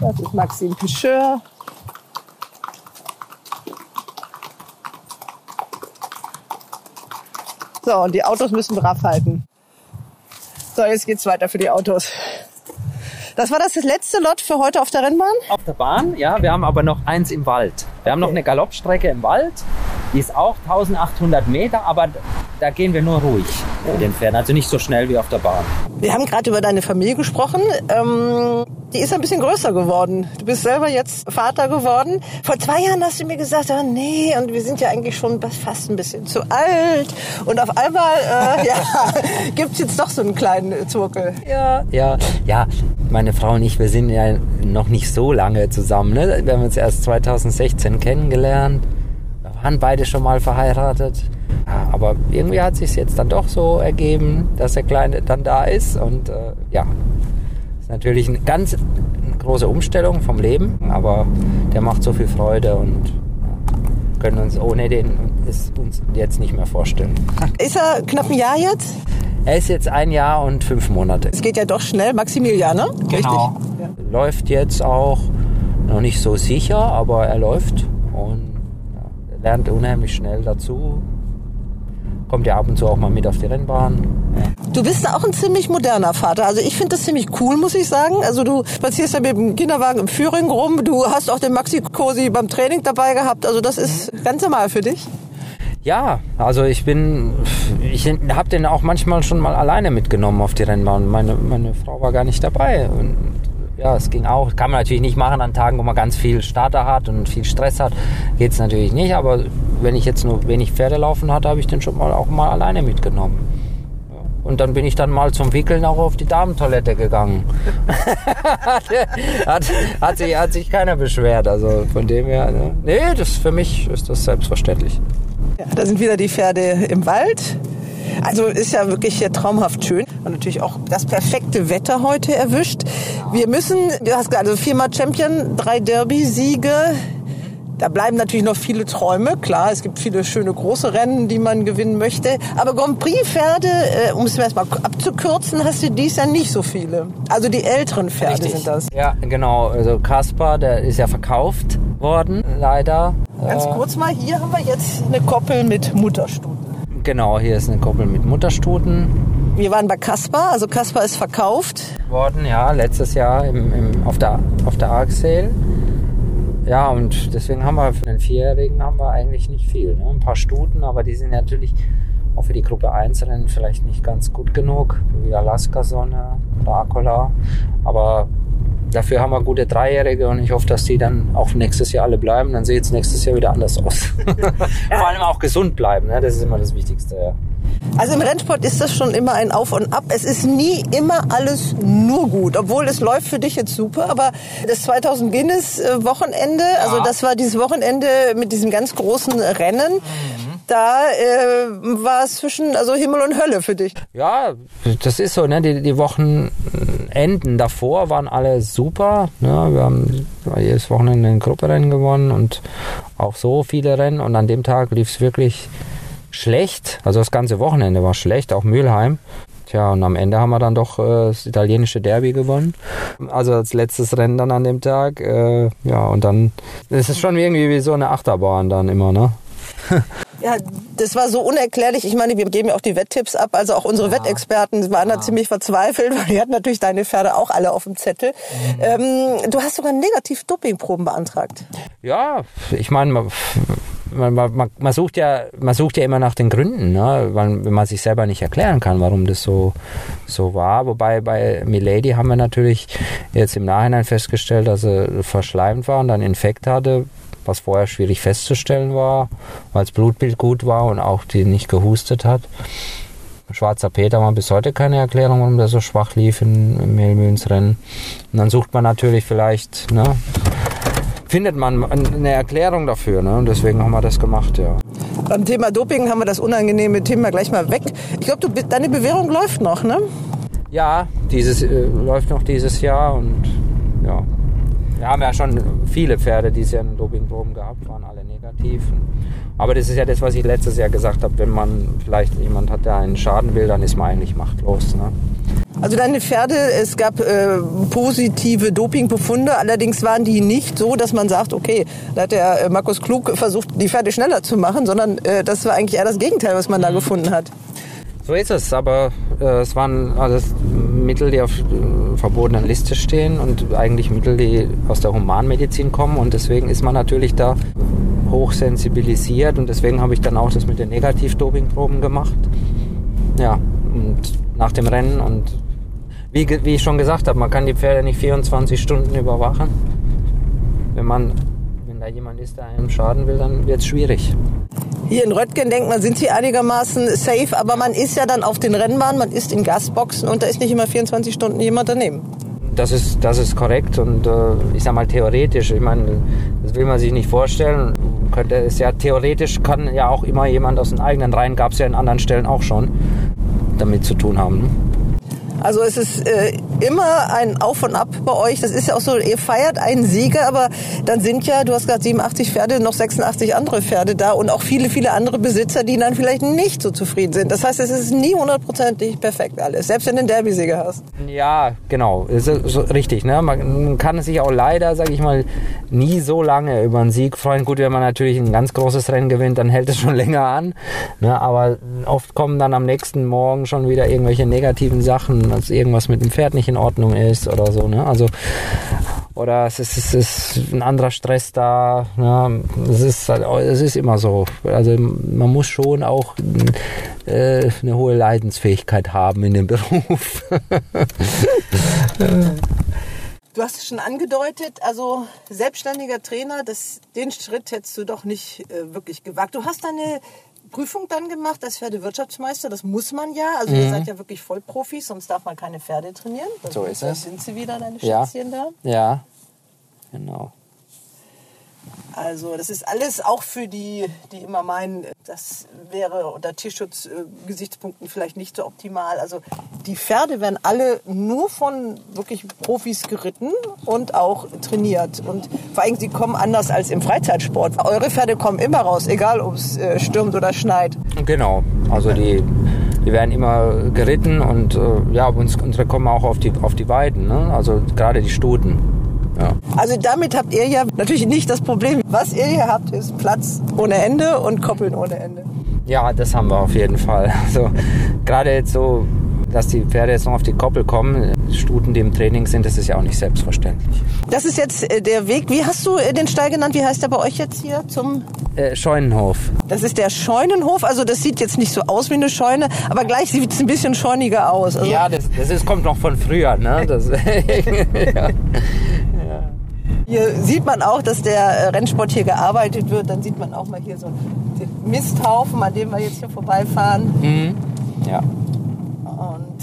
Das ist Maxim Picheur. So, und die Autos müssen brav halten. So, jetzt geht's weiter für die Autos. Das war das letzte Lot für heute auf der Rennbahn? Auf der Bahn, ja, wir haben aber noch eins im Wald. Wir haben noch eine Galoppstrecke im Wald. Die ist auch 1800 Meter, aber da gehen wir nur ruhig den Pferden, also nicht so schnell wie auf der Bahn. Wir haben gerade über deine Familie gesprochen. Ähm, die ist ein bisschen größer geworden. Du bist selber jetzt Vater geworden. Vor zwei Jahren hast du mir gesagt, oh nee, und wir sind ja eigentlich schon fast ein bisschen zu alt. Und auf einmal äh, ja, gibt's jetzt doch so einen kleinen Zurkel. Ja, ja, ja. Meine Frau und ich, wir sind ja noch nicht so lange zusammen. Ne? Wir haben uns erst 2016 kennengelernt. Wir waren beide schon mal verheiratet. Ja, aber irgendwie hat sich jetzt dann doch so ergeben, dass der Kleine dann da ist. Und äh, ja, ist natürlich eine ganz große Umstellung vom Leben, aber der macht so viel Freude und können uns ohne den es uns jetzt nicht mehr vorstellen. Ist er knapp ein Jahr jetzt? Er ist jetzt ein Jahr und fünf Monate. Es geht ja doch schnell. Maximilian, ne? Genau. Läuft jetzt auch noch nicht so sicher, aber er läuft und ja, lernt unheimlich schnell dazu. Kommt ja ab und zu auch mal mit auf die Rennbahn. Du bist auch ein ziemlich moderner Vater. Also ich finde das ziemlich cool, muss ich sagen. Also du spazierst ja mit dem Kinderwagen im Führing rum. Du hast auch den Maxi-Cosi beim Training dabei gehabt. Also das ist ganz normal für dich. Ja, also ich bin, ich habe den auch manchmal schon mal alleine mitgenommen auf die Rennbahn. Meine, meine Frau war gar nicht dabei. Und ja, es ging auch. Kann man natürlich nicht machen an Tagen, wo man ganz viel Starter hat und viel Stress hat. Geht es natürlich nicht. Aber wenn ich jetzt nur wenig Pferde laufen hatte, habe ich den schon mal auch mal alleine mitgenommen. Und dann bin ich dann mal zum Wickeln auch auf die Damentoilette gegangen. hat, hat, sich, hat sich keiner beschwert. Also von dem her, ne? nee, das für mich ist das selbstverständlich. Ja, da sind wieder die Pferde im Wald. Also ist ja wirklich hier traumhaft schön und natürlich auch das perfekte Wetter heute erwischt. Wir müssen, du hast also viermal Champion, drei Derby-Siege. Da bleiben natürlich noch viele Träume. Klar, es gibt viele schöne große Rennen, die man gewinnen möchte. Aber Grand Prix-Pferde, äh, um es erstmal abzukürzen, hast du dies Jahr nicht so viele. Also die älteren Pferde Richtig. sind das. Ja, genau. Also Kaspar, der ist ja verkauft worden, leider. Ganz Äh, kurz mal, hier haben wir jetzt eine Koppel mit Mutterstuten. Genau, hier ist eine Koppel mit Mutterstuten Wir waren bei Kaspar, also Kaspar ist verkauft. worden, ja, letztes Jahr im, im, auf der, auf der Arc Sale. Ja, und deswegen haben wir für den Vierjährigen haben wir eigentlich nicht viel. Ne? Ein paar Stuten, aber die sind natürlich auch für die Gruppe 1 Rennen vielleicht nicht ganz gut genug, wie Alaska Sonne oder Akola. Aber dafür haben wir gute Dreijährige und ich hoffe, dass die dann auch nächstes Jahr alle bleiben. Dann sieht es nächstes Jahr wieder anders aus. Vor allem auch gesund bleiben, ne? das ist immer das Wichtigste. Ja. Also im Rennsport ist das schon immer ein Auf und Ab. Es ist nie immer alles nur gut, obwohl es läuft für dich jetzt super. Aber das 2000 Guinness Wochenende, also das war dieses Wochenende mit diesem ganz großen Rennen. Da äh, war es zwischen also Himmel und Hölle für dich. Ja, das ist so, ne? Die, die Wochenenden davor waren alle super. Ne? Wir haben jedes Wochenende ein Grupperennen gewonnen und auch so viele Rennen. Und an dem Tag lief es wirklich schlecht. Also das ganze Wochenende war schlecht, auch Mülheim. Tja, und am Ende haben wir dann doch äh, das italienische Derby gewonnen. Also als letztes Rennen dann an dem Tag. Äh, ja, und dann ist es schon irgendwie wie so eine Achterbahn dann immer, ne? Ja, das war so unerklärlich. Ich meine, wir geben ja auch die Wetttipps ab. Also auch unsere Wettexperten waren da ziemlich verzweifelt, weil die hatten natürlich deine Pferde auch alle auf dem Zettel. Ähm, du hast sogar negativ Dopingproben beantragt. Ja, ich meine, man, man, man, man, sucht ja, man sucht ja immer nach den Gründen, ne? wenn wenn man sich selber nicht erklären kann, warum das so, so war. Wobei bei Milady haben wir natürlich jetzt im Nachhinein festgestellt, dass er verschleimt war und dann Infekt hatte, was vorher schwierig festzustellen war, weil das Blutbild gut war und auch die nicht gehustet hat. Schwarzer Peter wir bis heute keine Erklärung, warum der so schwach lief in, im Mehlmühlensrennen. Und dann sucht man natürlich vielleicht, ne, findet man eine Erklärung dafür. Ne? Und deswegen haben wir das gemacht, ja. Beim Thema Doping haben wir das unangenehme Thema gleich mal weg. Ich glaube, deine Bewährung läuft noch, ne? Ja, dieses äh, läuft noch dieses Jahr und ja. Wir haben ja schon viele Pferde dieses Jahr einen Dopingproben gehabt, waren alle negativ. Aber das ist ja das, was ich letztes Jahr gesagt habe. Wenn man vielleicht jemand hat, der einen Schaden will, dann ist man eigentlich machtlos. Ne? Also deine Pferde, es gab äh, positive Dopingbefunde, allerdings waren die nicht so, dass man sagt, okay, da hat der äh, Markus Klug versucht, die Pferde schneller zu machen, sondern äh, das war eigentlich eher das Gegenteil, was man da gefunden hat. So ist es, aber äh, es waren alles Mittel, die auf äh, verbotenen Liste stehen und eigentlich Mittel, die aus der Humanmedizin kommen und deswegen ist man natürlich da hochsensibilisiert und deswegen habe ich dann auch das mit den Negativ-Dopingproben gemacht. Ja, und nach dem Rennen und wie, wie ich schon gesagt habe, man kann die Pferde nicht 24 Stunden überwachen. Wenn man jemand ist, der einem schaden will, dann wird es schwierig. Hier in Röttgen denkt man, sind sie einigermaßen safe, aber man ist ja dann auf den Rennbahnen, man ist in Gasboxen und da ist nicht immer 24 Stunden jemand daneben. Das ist, das ist korrekt und äh, ich sag mal theoretisch, ich meine, das will man sich nicht vorstellen. Könnte es ja theoretisch kann ja auch immer jemand aus den eigenen Reihen, gab es ja in anderen Stellen auch schon, damit zu tun haben. Also es ist äh, immer ein Auf und Ab bei euch. Das ist ja auch so, ihr feiert einen Sieger, aber dann sind ja, du hast gerade 87 Pferde, noch 86 andere Pferde da und auch viele, viele andere Besitzer, die dann vielleicht nicht so zufrieden sind. Das heißt, es ist nie hundertprozentig perfekt alles, selbst wenn du einen Derby-Sieger hast. Ja, genau, ist so richtig. Ne? Man kann sich auch leider, sage ich mal, nie so lange über einen Sieg freuen. Gut, wenn man natürlich ein ganz großes Rennen gewinnt, dann hält es schon länger an. Ne? Aber oft kommen dann am nächsten Morgen schon wieder irgendwelche negativen Sachen dass irgendwas mit dem Pferd nicht in Ordnung ist oder so. Ne? Also oder es ist, es ist ein anderer Stress da. Ne? Es, ist, es ist immer so. Also man muss schon auch äh, eine hohe Leidensfähigkeit haben in dem Beruf. Du hast es schon angedeutet, also selbstständiger Trainer, das, den Schritt hättest du doch nicht äh, wirklich gewagt. Du hast deine Prüfung dann gemacht als Pferdewirtschaftsmeister. Das muss man ja. Also mhm. ihr seid ja wirklich Vollprofis, sonst darf man keine Pferde trainieren. Das so ist es. sind sie wieder, deine Schätzchen ja. da. Ja, genau. Also das ist alles auch für die, die immer meinen, das wäre unter Tierschutzgesichtspunkten vielleicht nicht so optimal. Also die Pferde werden alle nur von wirklich Profis geritten und auch trainiert. Und vor allem, sie kommen anders als im Freizeitsport. Eure Pferde kommen immer raus, egal ob es äh, stürmt oder schneit. Genau, also die, die werden immer geritten und äh, ja, unsere kommen auch auf die, auf die Weiden, ne? also gerade die Stuten. Ja. Also damit habt ihr ja natürlich nicht das Problem. Was ihr hier habt, ist Platz ohne Ende und Koppeln ohne Ende. Ja, das haben wir auf jeden Fall. Also gerade jetzt so, dass die Pferde jetzt noch auf die Koppel kommen, Stuten, die im Training sind, das ist ja auch nicht selbstverständlich. Das ist jetzt äh, der Weg. Wie hast du äh, den Stall genannt? Wie heißt der bei euch jetzt hier zum äh, Scheunenhof? Das ist der Scheunenhof. Also das sieht jetzt nicht so aus wie eine Scheune, aber gleich sieht es ein bisschen scheuniger aus. Also ja, das, das ist, kommt noch von früher. Ne? Das, ja. Hier sieht man auch, dass der äh, Rennsport hier gearbeitet wird. Dann sieht man auch mal hier so den Misthaufen, an dem wir jetzt hier vorbeifahren. Mhm. Ja. Und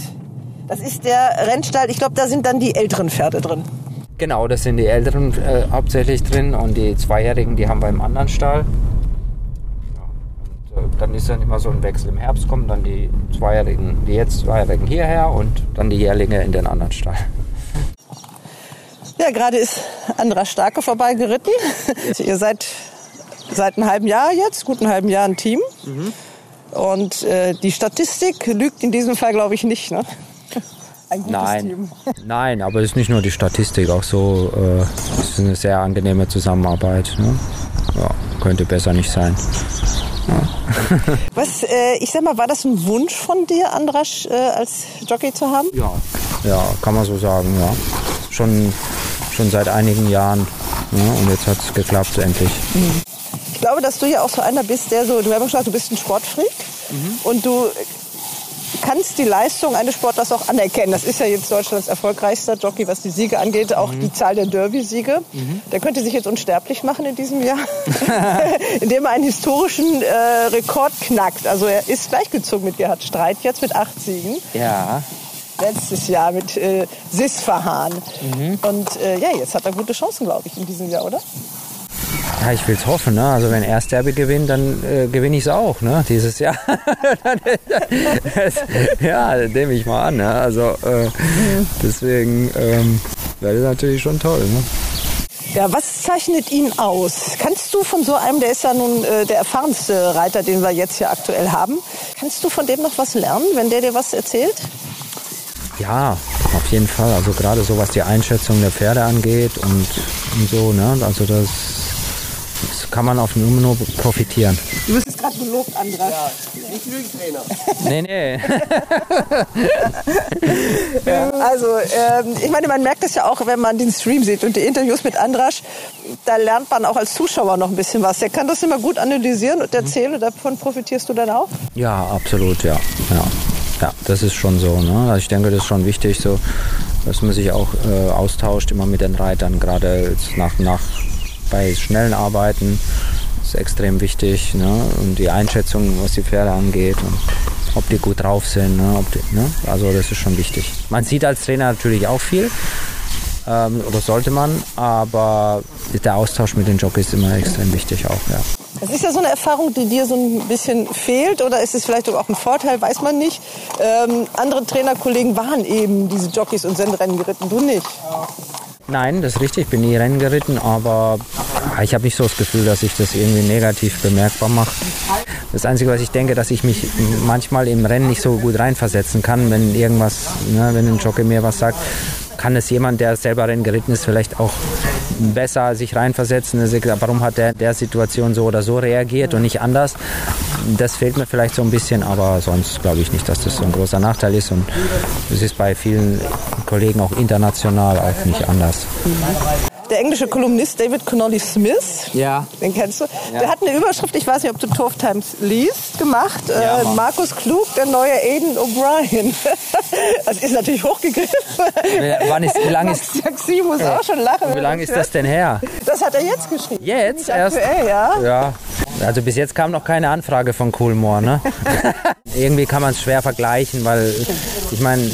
das ist der Rennstall. Ich glaube, da sind dann die älteren Pferde drin. Genau, das sind die älteren äh, hauptsächlich drin und die Zweijährigen, die haben wir im anderen Stall. Und, äh, dann ist dann immer so ein Wechsel. Im Herbst kommen dann die Zweijährigen, die jetzt Zweijährigen hierher und dann die Jährlinge in den anderen Stall. Ja, gerade ist Andra Starke vorbeigeritten. Ihr seid seit einem halben Jahr jetzt, guten halben Jahr ein Team. Mhm. Und äh, die Statistik lügt in diesem Fall, glaube ich, nicht. Ne? Ein gutes Nein. Team. Nein, aber es ist nicht nur die Statistik, auch so äh, es ist eine sehr angenehme Zusammenarbeit. Ne? Ja, könnte besser nicht sein. Was, äh, ich sag mal, war das ein Wunsch von dir, Andrasch, äh, als Jockey zu haben? Ja, ja, kann man so sagen, ja. Schon schon seit einigen Jahren. Ja, und jetzt hat es geklappt, endlich. Mhm. Ich glaube, dass du ja auch so einer bist, der so, du hast gesagt, du bist ein Sportfreak mhm. und du kannst die Leistung eines Sportlers auch anerkennen. Das ist ja jetzt Deutschlands erfolgreichster Jockey, was die Siege angeht, auch mhm. die Zahl der Derby-Siege. Mhm. Der könnte sich jetzt unsterblich machen in diesem Jahr, indem er einen historischen äh, Rekord knackt. Also er ist gleichgezogen mit Gerhard Streit jetzt mit acht Siegen. Ja letztes Jahr mit äh, Sisfahan. Mhm. Und äh, ja, jetzt hat er gute Chancen, glaube ich, in diesem Jahr, oder? Ja, ich will es hoffen. Ne? Also wenn er Derby gewinnt, dann äh, gewinne ich es auch ne? dieses Jahr. ja, nehme ich mal an. Ne? Also äh, deswegen ähm, wäre das natürlich schon toll. Ne? Ja, was zeichnet ihn aus? Kannst du von so einem, der ist ja nun äh, der erfahrenste Reiter, den wir jetzt hier aktuell haben, kannst du von dem noch was lernen, wenn der dir was erzählt? Ja, auf jeden Fall. Also gerade so was die Einschätzung der Pferde angeht und, und so, ne? Also das das kann man auf Nummer nur profitieren. Du bist jetzt gerade gelobt, Andras. Ja, nicht Lügentrainer. nee, nee. ja, also, ähm, ich meine, man merkt es ja auch, wenn man den Stream sieht und die Interviews mit Andras, da lernt man auch als Zuschauer noch ein bisschen was. Der kann das immer gut analysieren und erzählen und davon profitierst du dann auch? Ja, absolut, ja. ja. Ja, das ist schon so. Ne? Also ich denke, das ist schon wichtig, so, dass man sich auch äh, austauscht, immer mit den Reitern, gerade nach, nach bei schnellen Arbeiten ist extrem wichtig. Ne? Und die Einschätzung, was die Pferde angeht und ob die gut drauf sind. Ne? Die, ne? Also das ist schon wichtig. Man sieht als Trainer natürlich auch viel. Ähm, oder sollte man, aber der Austausch mit den Jockeys ist immer extrem wichtig auch, ja. Das ist ja so eine Erfahrung, die dir so ein bisschen fehlt oder ist es vielleicht auch ein Vorteil, weiß man nicht. Ähm, andere Trainerkollegen waren eben diese Jockeys und sind Rennen geritten, du nicht. Nein, das ist richtig. Ich bin nie Rennen geritten, aber ich habe nicht so das Gefühl, dass ich das irgendwie negativ bemerkbar mache. Das Einzige, was ich denke, dass ich mich manchmal im Rennen nicht so gut reinversetzen kann, wenn irgendwas, ne, wenn ein Jockey mir was sagt, kann es jemand, der selber Rennen geritten ist, vielleicht auch besser sich reinversetzen. Warum hat der der Situation so oder so reagiert und nicht anders? Das fehlt mir vielleicht so ein bisschen, aber sonst glaube ich nicht, dass das so ein großer Nachteil ist. Und es ist bei vielen Kollegen auch international auch nicht anders der englische Kolumnist David Connolly Smith, ja. den kennst du, ja. der hat eine Überschrift, ich weiß nicht, ob du Turf Times liest, gemacht. Ja, äh, Markus Klug, der neue Aiden O'Brien. das ist natürlich hochgegriffen. Wann ist, wie lange ist... Jaxi muss auch schon lachen. Wie lange ist das denn her? Das hat er jetzt geschrieben. Jetzt? Erst? Aktuell, ja. ja. Also bis jetzt kam noch keine Anfrage von Coolmore. Ne? Irgendwie kann man es schwer vergleichen, weil ich meine,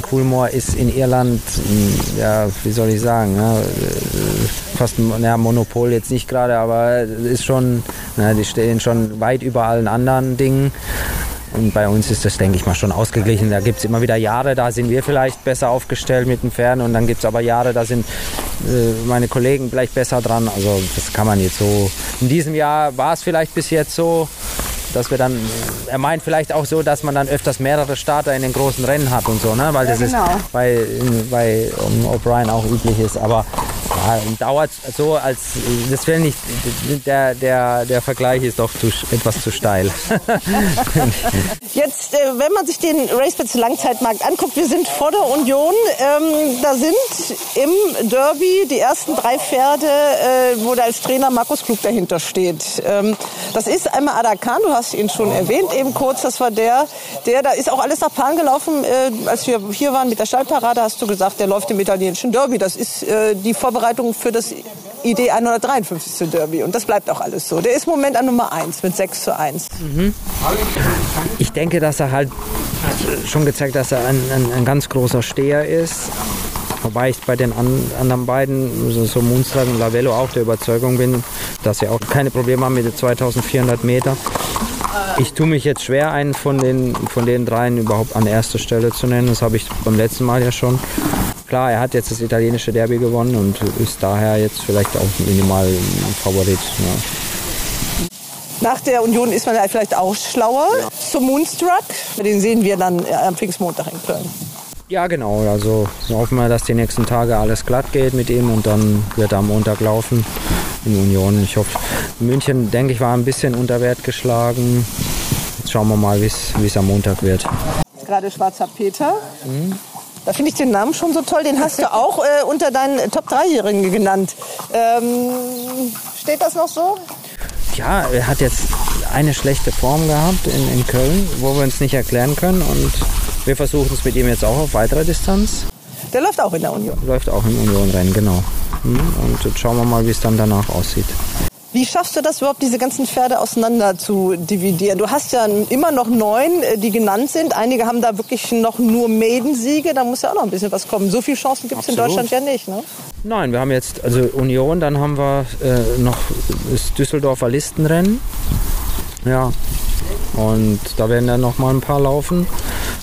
Coolmore ist in Irland, hm, ja, wie soll ich sagen, ja, fast ja, Monopol jetzt nicht gerade, aber ist schon, na, die stehen schon weit über allen anderen Dingen. Und bei uns ist das, denke ich mal, schon ausgeglichen. Da gibt es immer wieder Jahre, da sind wir vielleicht besser aufgestellt mit den Pferden und dann gibt es aber Jahre, da sind äh, meine Kollegen vielleicht besser dran. Also das kann man jetzt so. In diesem Jahr war es vielleicht bis jetzt so, dass wir dann, er meint vielleicht auch so, dass man dann öfters mehrere Starter in den großen Rennen hat und so, ne? weil ja, das genau. ist bei, bei um, O'Brien auch üblich ist. Aber ja, dauert so als, das will nicht, der, der, der Vergleich ist doch zu, etwas zu steil. Jetzt, äh, wenn man sich den RaceBets Langzeitmarkt anguckt, wir sind vor der Union, ähm, da sind im Derby die ersten drei Pferde, äh, wo da als Trainer Markus Klug dahinter steht. Ähm, das ist einmal Adakan, du hast ihn schon erwähnt eben kurz, das war der, der, da ist auch alles nach Plan gelaufen, äh, als wir hier waren mit der Stallparade, hast du gesagt, der läuft im italienischen Derby. Das ist äh, die Vorbereitung für das ID 153. Derby und das bleibt auch alles so. Der ist im Moment an Nummer 1 mit 6 zu 1. Mhm. Ich denke, dass er halt schon gezeigt, dass er ein, ein, ein ganz großer Steher ist. Wobei ich bei den anderen beiden, so, so Moonstrike und Lavello, auch der Überzeugung bin, dass sie auch keine Probleme haben mit den 2400 Meter. Ich tue mich jetzt schwer, einen von den, von den dreien überhaupt an erster Stelle zu nennen. Das habe ich beim letzten Mal ja schon. Klar, er hat jetzt das italienische Derby gewonnen und ist daher jetzt vielleicht auch minimal Favorit. Ja. Nach der Union ist man vielleicht auch schlauer. Ja. Zum Moonstruck, den sehen wir dann äh, am Pfingstmontag in Köln. Ja, genau. Also hoffen wir, dass die nächsten Tage alles glatt geht mit ihm und dann wird er am Montag laufen in Union. Ich hoffe, München, denke ich, war ein bisschen unter Wert geschlagen. Jetzt schauen wir mal, wie es am Montag wird. Gerade Schwarzer Peter. Mhm. Da finde ich den Namen schon so toll. Den hast du auch äh, unter deinen Top 3-Jährigen genannt. Ähm, steht das noch so? ja, er hat jetzt eine schlechte Form gehabt in, in Köln, wo wir uns nicht erklären können. Und wir versuchen es mit ihm jetzt auch auf weiterer Distanz. Der läuft auch in der Union. Läuft auch im Union-Rennen, genau. Hm, Und jetzt schauen wir mal, wie es dann danach aussieht. Wie schaffst du das überhaupt, diese ganzen Pferde auseinander zu dividieren? Du hast ja immer noch neun, äh, die genannt sind. Einige haben da wirklich noch nur Maiden-Siege. Da muss ja auch noch ein bisschen was kommen. So viele Chancen gibt es in. Deutschland ja nicht. Ne? Nein, wir haben jetzt also Union, dann haben wir äh, noch das Düsseldorfer Listenrennen. Ja. Und da werden dann noch mal ein paar laufen.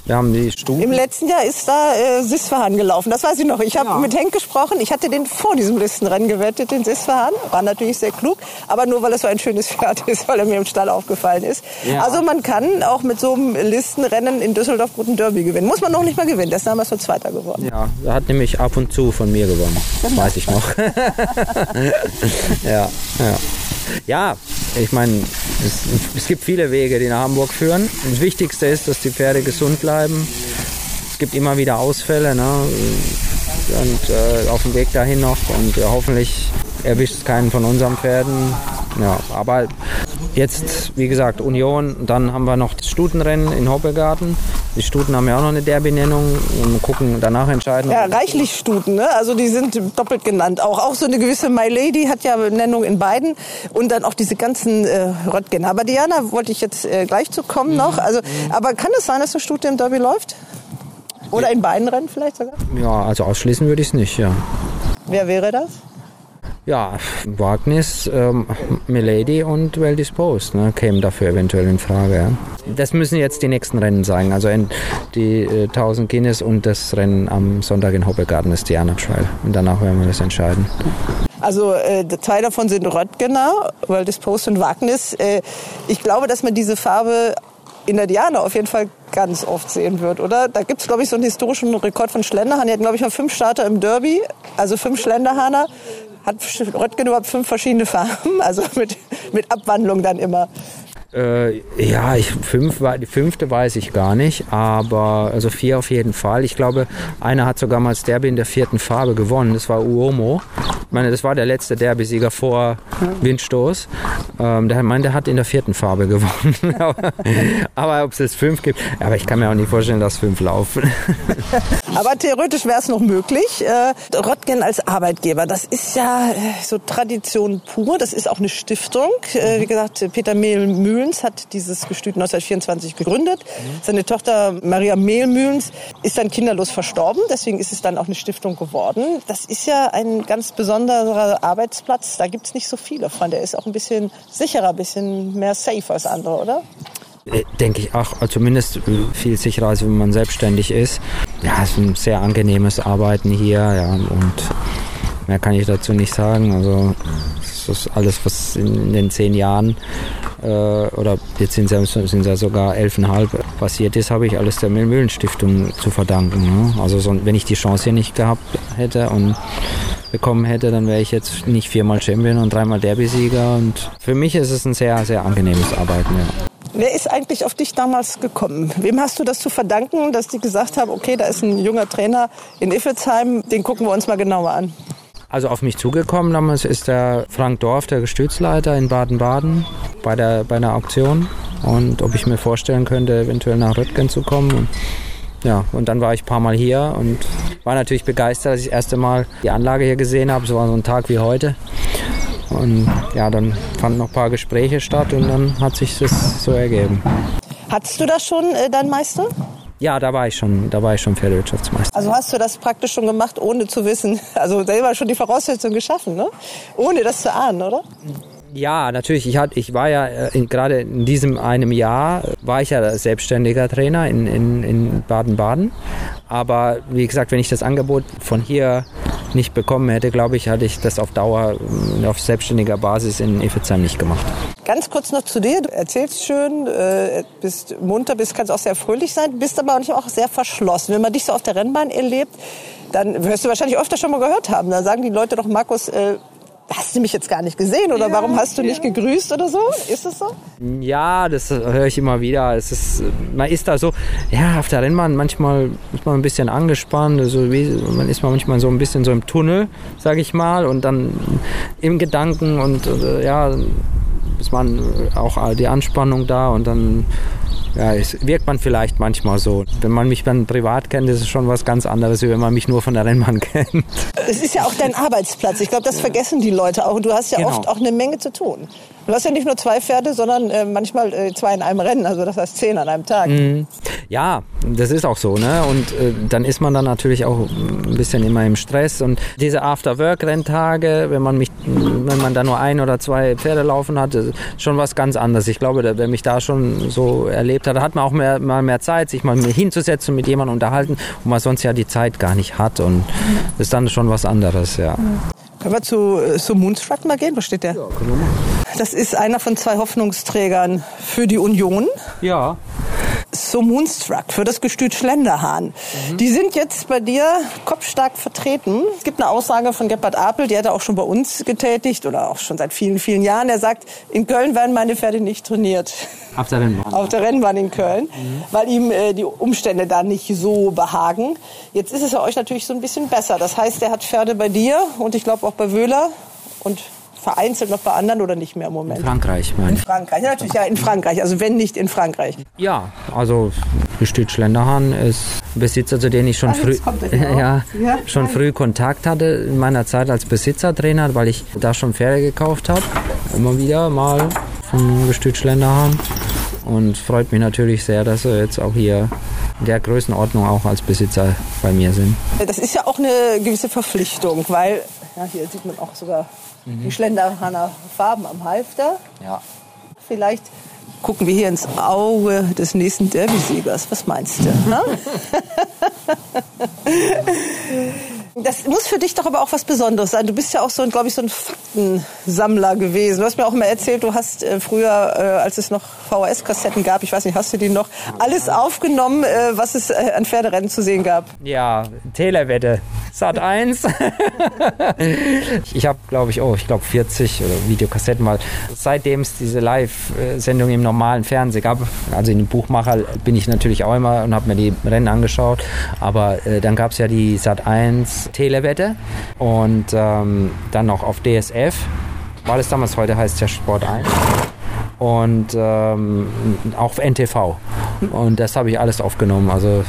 Wir haben die Stufen. Im letzten Jahr ist da äh, Sisfahan gelaufen. Das weiß ich noch. Ich habe mit Henk gesprochen. Ich hatte den vor diesem Listenrennen gewettet, den Sisfahan. War natürlich sehr klug. Aber nur, weil es so ein schönes Pferd ist, weil er mir im Stall aufgefallen ist. Ja. Also man kann auch mit so einem Listenrennen in Düsseldorf guten Derby gewinnen. Muss man noch nicht mal gewinnen. Der ist damals nur Zweiter geworden. Ja, er hat nämlich ab und zu von mir gewonnen. Das weiß ich noch. ja, ja. Ja, ich meine, es, es gibt viele Wege, die nach Hamburg führen. Das Wichtigste ist, dass die Pferde gesund bleiben. Es gibt immer wieder Ausfälle, ne? Und äh, auf dem Weg dahin noch. Und äh, hoffentlich erwischt es keinen von unseren Pferden. Ja, aber jetzt, wie gesagt, Union. Dann haben wir noch das Stutenrennen in Hoppegarten. Die Stuten haben ja auch noch eine Derby-Nennung. Und gucken danach entscheiden. Ja, reichlich Stuten, ne? Also die sind doppelt genannt. Auch, auch so eine gewisse My Lady hat ja Nennung in beiden. Und dann auch diese ganzen äh, Röttgen. Aber Diana wollte ich jetzt äh, gleich zu kommen noch. Also, aber kann es sein, dass eine Stute im Derby läuft? Oder in beiden Rennen vielleicht sogar? Ja, also ausschließen würde ich es nicht, ja. Wer wäre das? Ja, Wagnis, ähm, Milady und Well Disposed ne, kämen dafür eventuell in Frage. Ja. Das müssen jetzt die nächsten Rennen sein. Also die äh, 1000 Guinness und das Rennen am Sonntag in Hoppegarten ist Diana Trail. Und danach werden wir das entscheiden. Also äh, zwei davon sind Röttgener, weil Disposed und Wagnis. Äh, ich glaube, dass man diese Farbe in der Diana auf jeden Fall ganz oft sehen wird, oder? Da gibt es, glaube ich, so einen historischen Rekord von Schlenderhahn. Die hatten, glaube ich, mal fünf Starter im Derby, also fünf Schlenderhahner. Hat Röttgen überhaupt fünf verschiedene Farben, also mit, mit Abwandlung dann immer. Äh, ja, ich, fünf, die fünfte weiß ich gar nicht, aber also vier auf jeden Fall. Ich glaube, einer hat sogar mal das Derby in der vierten Farbe gewonnen. Das war Uomo. Ich meine, das war der letzte Derby-Sieger vor Windstoß. Ähm, der, mein, der hat in der vierten Farbe gewonnen. aber ob es jetzt fünf gibt, aber ich kann mir auch nicht vorstellen, dass fünf laufen. Aber theoretisch wäre es noch möglich. Äh, Röttgen als Arbeitgeber, das ist ja äh, so Tradition pur. Das ist auch eine Stiftung. Äh, wie gesagt, Peter Mehl-Mühlens hat dieses Gestüt 1924 gegründet. Seine Tochter Maria Mehl-Mühlens ist dann kinderlos verstorben. Deswegen ist es dann auch eine Stiftung geworden. Das ist ja ein ganz besonderer Arbeitsplatz. Da gibt es nicht so viele von. Der ist auch ein bisschen sicherer, ein bisschen mehr safe als andere, oder? Äh, Denke ich auch, also zumindest äh, viel sicherer, als wenn man selbstständig ist. Ja, es ist ein sehr angenehmes Arbeiten hier, ja, und mehr kann ich dazu nicht sagen. Also, das ist alles, was in den zehn Jahren, äh, oder jetzt sind es sind ja sogar elfeinhalb, passiert ist, habe ich alles der Müllenstiftung zu verdanken. Ne? Also, so, wenn ich die Chance hier nicht gehabt hätte und bekommen hätte, dann wäre ich jetzt nicht viermal Champion und dreimal Derby-Sieger. Und für mich ist es ein sehr, sehr angenehmes Arbeiten, ja. Wer ist eigentlich auf dich damals gekommen? Wem hast du das zu verdanken, dass die gesagt haben, okay, da ist ein junger Trainer in Iffelsheim, den gucken wir uns mal genauer an? Also auf mich zugekommen damals ist der Frank Dorf, der Gestützleiter in Baden-Baden bei der, bei der Auktion. Und ob ich mir vorstellen könnte, eventuell nach Röttgen zu kommen. Und ja, und dann war ich ein paar Mal hier und war natürlich begeistert, als ich das erste Mal die Anlage hier gesehen habe. Es war so ein Tag wie heute. Und ja, dann fanden noch ein paar Gespräche statt und dann hat sich das so ergeben. Hattest du das schon, äh, dein Meister? Ja, da war ich schon, da war ich schon Pferdewirtschaftsmeister. Also hast du das praktisch schon gemacht, ohne zu wissen, also selber schon die Voraussetzungen geschaffen, ne? Ohne das zu ahnen, oder? Ja, natürlich. Ich, hat, ich war ja äh, in, gerade in diesem einem Jahr, war ich ja selbstständiger Trainer in, in, in Baden-Baden. Aber wie gesagt, wenn ich das Angebot von hier nicht bekommen hätte, glaube ich, hatte ich das auf Dauer äh, auf selbstständiger Basis in Iffezheim nicht gemacht. Ganz kurz noch zu dir. Du erzählst schön, äh, bist munter, bist, kannst auch sehr fröhlich sein, bist aber auch sehr verschlossen. Wenn man dich so auf der Rennbahn erlebt, dann wirst du wahrscheinlich öfter schon mal gehört haben. Da sagen die Leute doch, Markus, äh, hast du mich jetzt gar nicht gesehen oder warum hast du nicht gegrüßt oder so? Ist das so? Ja, das höre ich immer wieder. Es ist, man ist da so, ja, auf der Rennbahn manchmal ist man ein bisschen angespannt, also wie, man ist manchmal so ein bisschen so im Tunnel, sage ich mal, und dann im Gedanken und äh, ja, ist man auch die Anspannung da und dann ja, es wirkt man vielleicht manchmal so. Wenn man mich dann privat kennt, ist es schon was ganz anderes, wie wenn man mich nur von der Rennbahn kennt. Es ist ja auch dein Arbeitsplatz. Ich glaube, das vergessen die Leute auch. Du hast ja genau. oft auch eine Menge zu tun. Du hast ja nicht nur zwei Pferde, sondern äh, manchmal äh, zwei in einem Rennen, also das heißt zehn an einem Tag. Mhm. Ja, das ist auch so, ne? Und äh, dann ist man dann natürlich auch ein bisschen immer im Stress und diese After-Work-Renntage, wenn man mich, wenn man da nur ein oder zwei Pferde laufen hat, ist schon was ganz anderes. Ich glaube, wer mich da schon so erlebt hat, hat man auch mehr, mal mehr Zeit, sich mal hinzusetzen, mit jemandem unterhalten, wo man sonst ja die Zeit gar nicht hat und das ist dann schon was anderes, ja. Können wir zu, äh, zu Moonstruck mal gehen? Wo steht der? Ja, können wir machen. Das ist einer von zwei Hoffnungsträgern für die Union. Ja. So Moonstruck für das Gestüt Schlenderhahn. Mhm. Die sind jetzt bei dir kopfstark vertreten. Es gibt eine Aussage von Gebhard Apel, die hat er auch schon bei uns getätigt oder auch schon seit vielen, vielen Jahren. Er sagt, in Köln werden meine Pferde nicht trainiert. Auf der Rennbahn. Auf der Rennbahn in Köln, mhm. weil ihm äh, die Umstände da nicht so behagen. Jetzt ist es ja euch natürlich so ein bisschen besser. Das heißt, er hat Pferde bei dir und ich glaube auch bei Wöhler und vereinzelt noch bei anderen oder nicht mehr im Moment? In Frankreich, meine ich. In Frankreich, ja, natürlich ja in Frankreich, also wenn nicht in Frankreich. Ja, also Gestüt Schlenderhahn ist ein Besitzer, zu dem ich schon, ah, früh, ja, ja, schon früh Kontakt hatte in meiner Zeit als Besitzertrainer, weil ich da schon Pferde gekauft habe. Immer wieder mal vom Gestüt Schlenderhahn. Und freut mich natürlich sehr, dass sie jetzt auch hier in der Größenordnung auch als Besitzer bei mir sind. Das ist ja auch eine gewisse Verpflichtung, weil ja, hier sieht man auch sogar Mhm. Die Schlenderhahner Farben am Halfter. Ja. Vielleicht gucken wir hier ins Auge des nächsten Derby-Siegers. Was meinst du? Das muss für dich doch aber auch was Besonderes sein. Du bist ja auch so, glaube ich, so ein Faktensammler gewesen. Du hast mir auch mal erzählt, du hast äh, früher, äh, als es noch VHS-Kassetten gab, ich weiß nicht, hast du die noch, alles aufgenommen, äh, was es an Pferderennen zu sehen gab? Ja, Telewette, Sat 1. ich habe, glaube ich, oh, ich glaube 40 Videokassetten mal. Seitdem es diese Live-Sendung im normalen Fernsehen gab, also in dem Buchmacher bin ich natürlich auch immer und habe mir die Rennen angeschaut. Aber äh, dann gab es ja die Sat 1 Telewette und ähm, dann noch auf DSF. War das damals, heute heißt es ja Sport 1 und ähm, auch NTV. Und das habe ich alles aufgenommen. Also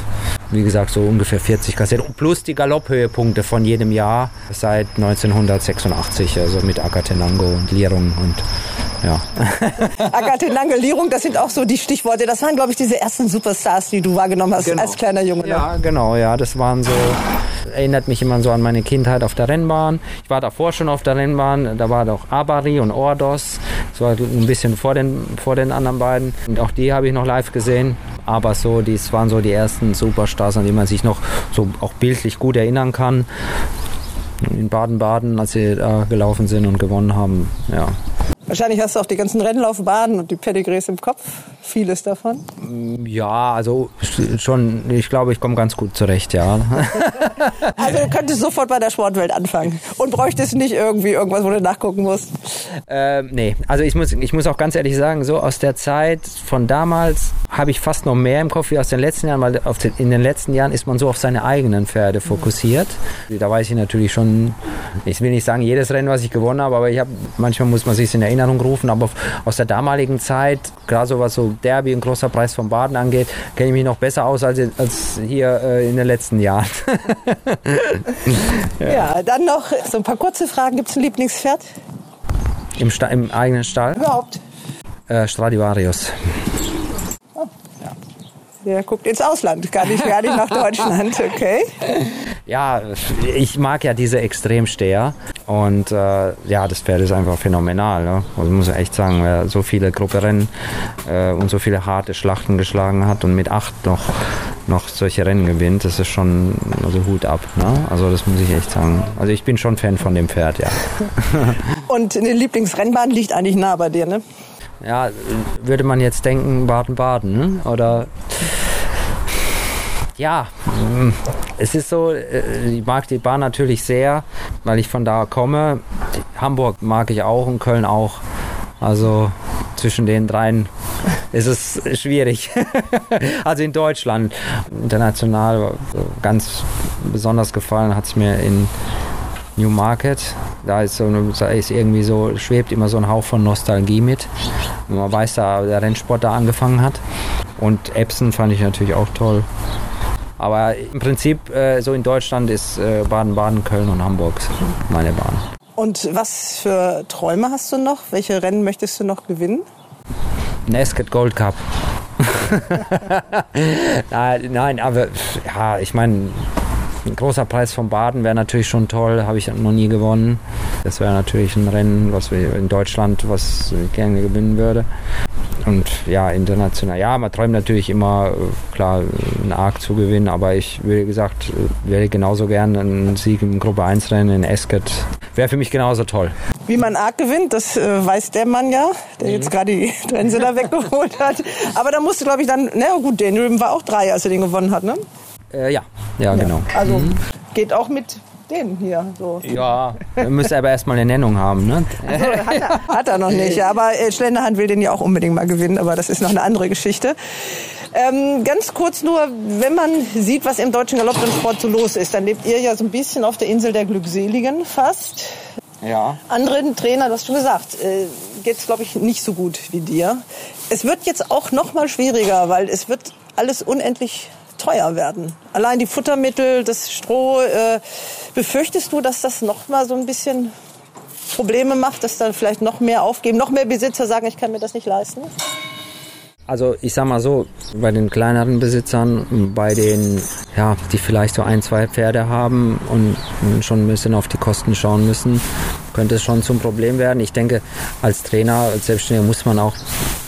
wie gesagt, so ungefähr 40 Kassetten. Plus die Galopphöhepunkte von jedem Jahr seit 1986. Also mit Akatenango und Lierung und ja. Akatenango, Lierung, das sind auch so die Stichworte. Das waren, glaube ich, diese ersten Superstars, die du wahrgenommen hast genau. als kleiner Junge. Ne? Ja, genau, ja. Das waren so, erinnert mich immer so an meine Kindheit auf der Rennbahn. Ich war davor schon auf der Rennbahn. Da war doch Abari und Ordos. Das war ein bisschen vor den, vor den anderen beiden. Und auch die habe ich noch live gesehen. Aber so, das waren so die ersten Superstars, an die man sich noch so auch bildlich gut erinnern kann. In Baden-Baden, als sie da gelaufen sind und gewonnen haben. Ja, Wahrscheinlich hast du auch die ganzen Rennlaufbahnen und die Pedigrees im Kopf. Vieles davon. Ja, also schon, ich glaube, ich komme ganz gut zurecht, ja. also du könntest sofort bei der Sportwelt anfangen und bräuchtest nicht irgendwie irgendwas, wo du nachgucken musst. Äh, nee, also ich muss, ich muss auch ganz ehrlich sagen, so aus der Zeit von damals habe ich fast noch mehr im Kopf wie aus den letzten Jahren, weil den, in den letzten Jahren ist man so auf seine eigenen Pferde fokussiert. Da weiß ich natürlich schon, ich will nicht sagen jedes Rennen, was ich gewonnen habe, aber ich habe, manchmal muss man sich in Erinnerung Erinnerung rufen, aber aus der damaligen Zeit, gerade so was so Derby und großer Preis von Baden angeht, kenne ich mich noch besser aus als, als hier äh, in den letzten Jahren. ja. ja. dann noch so ein paar kurze Fragen. Gibt es ein Lieblingspferd? Im, Im eigenen Stall? Überhaupt. Äh, Stradivarius. Der guckt ins Ausland, gar nicht, gar nicht nach Deutschland, okay? Ja, ich mag ja diese Extremsteher und äh, ja, das Pferd ist einfach phänomenal. Ne? Also muss ich echt sagen, wer so viele Grupperennen äh, und so viele harte Schlachten geschlagen hat und mit acht noch, noch solche Rennen gewinnt, das ist schon also Hut ab. Ne? Also das muss ich echt sagen. Also ich bin schon Fan von dem Pferd, ja. und eine Lieblingsrennbahn liegt eigentlich nah bei dir, ne? Ja, würde man jetzt denken, Baden-Baden, ne? oder ja, mm, es ist so, äh, ich mag die Bahn natürlich sehr, weil ich von da komme. Hamburg mag ich auch und Köln auch. Also zwischen den dreien ist es schwierig. also in Deutschland. International ganz besonders gefallen hat es mir in Newmarket. Da ist, so, da ist irgendwie so, schwebt immer so ein Hauch von Nostalgie mit. Man weiß, da der Rennsport da angefangen hat. Und Epson fand ich natürlich auch toll. Aber im Prinzip, äh, so in Deutschland ist äh, Baden-Baden, Köln und Hamburg meine Bahn. Und was für Träume hast du noch? Welche Rennen möchtest du noch gewinnen? Nesket Gold Cup. nein, nein, aber ja, ich meine, ein großer Preis von Baden wäre natürlich schon toll, habe ich noch nie gewonnen. Das wäre natürlich ein Rennen, was wir in Deutschland, was ich gerne gewinnen würde. Und ja, international. Ja, man träumt natürlich immer, klar, einen Arc zu gewinnen, aber ich, wie gesagt, wäre genauso gern einen Sieg im Gruppe 1 Rennen in Esket. Wäre für mich genauso toll. Wie man Arc gewinnt, das äh, weiß der Mann ja, der mhm. jetzt gerade die Trennsender weggeholt hat. Aber da musste, glaube ich, dann, na gut, Daniel war auch drei, als er den gewonnen hat, ne? Äh, ja. ja, genau. Also mhm. geht auch mit den hier. So. Ja, müssen aber erstmal eine Nennung haben. Ne? Also, hat, er, hat, er, noch nicht. Aber äh, Schlenderhand will den ja auch unbedingt mal gewinnen, aber das ist noch eine andere Geschichte. Ähm, ganz kurz nur, wenn man sieht, was im deutschen Galopprennsport so los ist, dann lebt ihr ja so ein bisschen auf der Insel der Glückseligen fast. Ja. Anderen Trainer, du hast schon gesagt, äh, geht es, glaube ich, nicht so gut wie dir. Es wird jetzt auch noch mal schwieriger, weil es wird alles unendlich teuer werden. Allein die Futtermittel, das Stroh. Äh, befürchtest du, dass das noch mal so ein bisschen Probleme macht, dass da vielleicht noch mehr aufgeben, noch mehr Besitzer sagen, ich kann mir das nicht leisten? Also ich sag mal so, bei den kleineren Besitzern, bei den, ja, die vielleicht so ein, zwei Pferde haben und schon ein bisschen auf die Kosten schauen müssen, könnte es schon zum Problem werden. Ich denke, als Trainer, als Selbstständiger muss man auch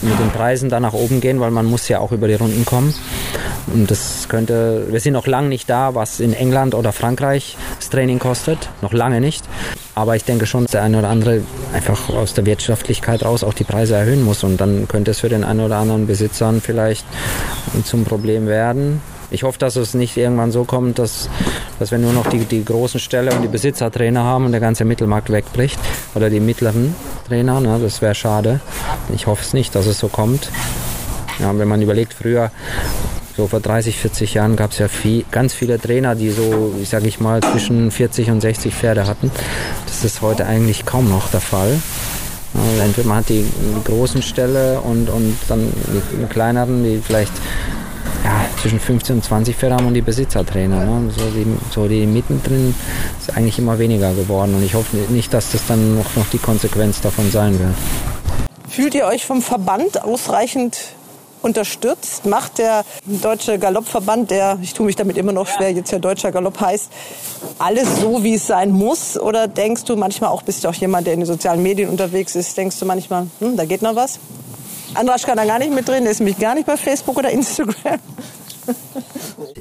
mit den Preisen da nach oben gehen, weil man muss ja auch über die Runden kommen. Und das könnte, wir sind noch lange nicht da, was in England oder Frankreich das Training kostet. Noch lange nicht. Aber ich denke schon, dass der eine oder andere einfach aus der Wirtschaftlichkeit raus auch die Preise erhöhen muss. Und dann könnte es für den einen oder anderen Besitzern vielleicht zum Problem werden. Ich hoffe, dass es nicht irgendwann so kommt, dass, dass wir nur noch die, die großen Ställe und die Besitzertrainer haben und der ganze Mittelmarkt wegbricht. Oder die mittleren Trainer, ne? das wäre schade. Ich hoffe es nicht, dass es so kommt. Ja, wenn man überlegt, früher so vor 30, 40 Jahren gab es ja viel, ganz viele Trainer, die so, ich sage ich mal, zwischen 40 und 60 Pferde hatten. Das ist heute eigentlich kaum noch der Fall. Also entweder man hat die, die großen Ställe und, und dann die kleineren, die vielleicht ja, zwischen 15 und 20 Pferde haben und die Besitzertrainer. Ne? So, die, so die mittendrin ist eigentlich immer weniger geworden und ich hoffe nicht, dass das dann noch, noch die Konsequenz davon sein wird. Fühlt ihr euch vom Verband ausreichend unterstützt? Macht der Deutsche Galoppverband, der, ich tue mich damit immer noch schwer, jetzt ja Deutscher Galopp heißt, alles so, wie es sein muss? Oder denkst du manchmal auch, bist du auch jemand, der in den sozialen Medien unterwegs ist, denkst du manchmal, hm, da geht noch was? Andrasch kann da gar nicht mit drin, ist nämlich gar nicht bei Facebook oder Instagram.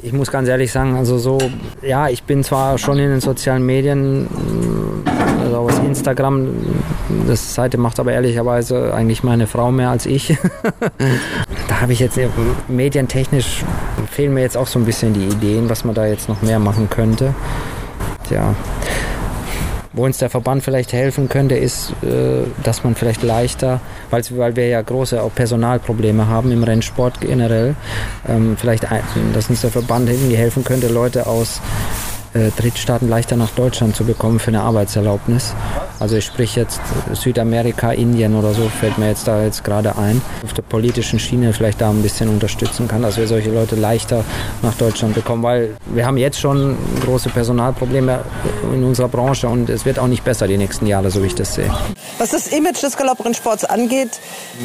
Ich muss ganz ehrlich sagen, also so, ja, ich bin zwar schon in den sozialen Medien, also aus Instagram, das Seite macht aber ehrlicherweise eigentlich meine Frau mehr als ich. da habe ich jetzt medientechnisch fehlen mir jetzt auch so ein bisschen die Ideen, was man da jetzt noch mehr machen könnte. Tja, wo uns der Verband vielleicht helfen könnte, ist, äh, dass man vielleicht leichter, weil, wir ja große auch Personalprobleme haben im Rennsport generell, ähm, vielleicht, dass uns der Verband irgendwie helfen könnte, Leute aus äh, Drittstaaten leichter nach Deutschland zu bekommen für eine Arbeitserlaubnis. Also ich sprich jetzt Südamerika, Indien oder so, fällt mir jetzt da jetzt gerade ein. Auf der politischen Schiene vielleicht da ein bisschen unterstützen kann, dass wir solche Leute leichter nach Deutschland bekommen, weil wir haben jetzt schon große Personalprobleme in unserer Branche und es wird auch nicht besser die nächsten Jahre, so wie ich das sehe. Was das Image des Galopprennsports angeht,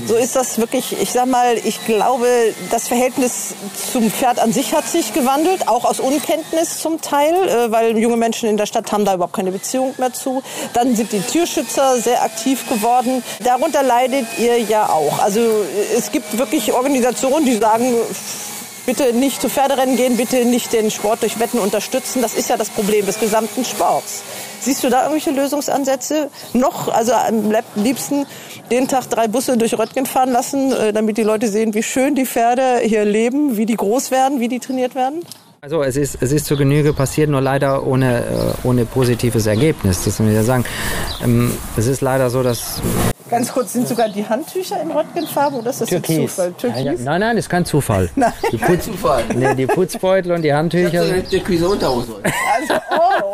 so ist das wirklich, ich sag mal, ich glaube, das Verhältnis zum Pferd an sich hat sich gewandelt, auch aus Unkenntnis zum Teil, weil junge Menschen in der Stadt haben da überhaupt keine Beziehung mehr zu. Dann sind die Tierschützer sehr aktiv geworden. Darunter leidet ihr ja auch. Also es gibt wirklich Organisationen, die sagen, bitte nicht zu Pferderennen gehen, bitte nicht den Sport durch Wetten unterstützen. Das ist ja das Problem des gesamten Sports. Siehst du da irgendwelche Lösungsansätze? Noch, also am liebsten den Tag drei Busse durch Röttgen fahren lassen, äh, damit die Leute sehen, wie schön die Pferde hier leben, wie die groß werden, wie die trainiert werden? Also es ist, es ist zur Genüge passiert, nur leider ohne, äh, ohne positives Ergebnis. Das muss ich ja sagen. Ähm, es ist leider so, dass Ganz kurz, sind sogar die Handtücher in Röntgenfarbe oder ist das Türkis. jetzt Zufall? Ja. Nein, nein, ist kein Zufall. Nein. Die, Putz, Zufall. nee, die Putzbeutel und die Handtücher. eine türkise Unterhose. Also, oh.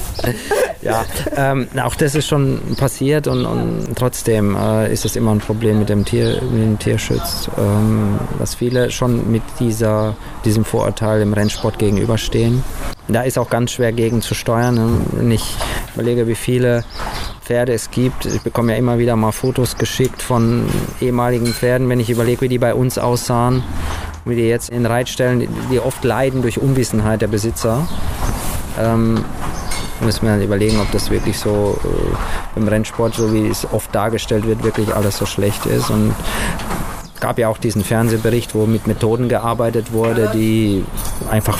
Ja, ähm, auch das ist schon passiert und, und trotzdem äh, ist es immer ein Problem mit dem, Tier, mit dem Tierschutz, ähm, dass viele schon mit dieser, diesem Vorurteil im Rennsport gegenüberstehen. Da ist auch ganz schwer gegen zu steuern. ne? Wenn ich überlege, wie viele Pferde es gibt, ich bekomme ja immer wieder mal Fotos geschickt von ehemaligen Pferden, wenn ich überlege, wie die bei uns aussahen, wie die jetzt in Reitstellen, die, oft leiden durch Unwissenheit der Besitzer. Ähm, wir dann überlegen, ob das wirklich so äh, im Rennsport, so wie es oft dargestellt wird, wirklich alles so schlecht ist. Und es gab ja auch diesen Fernsehbericht, wo mit Methoden gearbeitet wurde, die einfach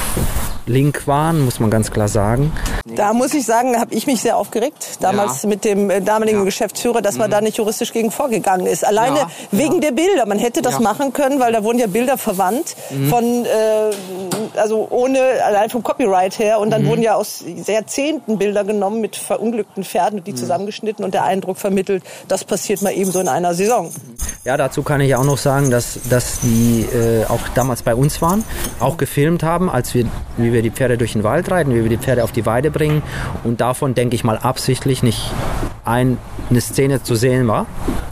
link waren, muss man ganz klar sagen. Da muss ich sagen, habe ich mich sehr aufgeregt, damals Ja. mit dem äh, damaligen Ja. Mhm. Geschäftsführer, dass man da nicht juristisch gegen vorgegangen ist. Alleine Ja, wegen der Bilder. Man hätte das. Mhm. machen können, weil da wurden ja Bilder verwandt von, äh, also ohne, allein vom Copyright her. Und Mhm. dann wurden ja aus Jahrzehnten Bilder genommen mit verunglückten Pferden Mhm. und die zusammengeschnitten und der Eindruck vermittelt, das passiert mal eben so in einer Saison. Ja, dazu kann ich auch noch sagen, dass, dass die äh, auch damals bei uns waren, auch gefilmt haben, als wir, wie wir die Pferde durch den Wald reiten, wie wir die Pferde auf die Weide bringen. Und davon denke ich mal absichtlich nicht ein, eine Szene zu sehen war,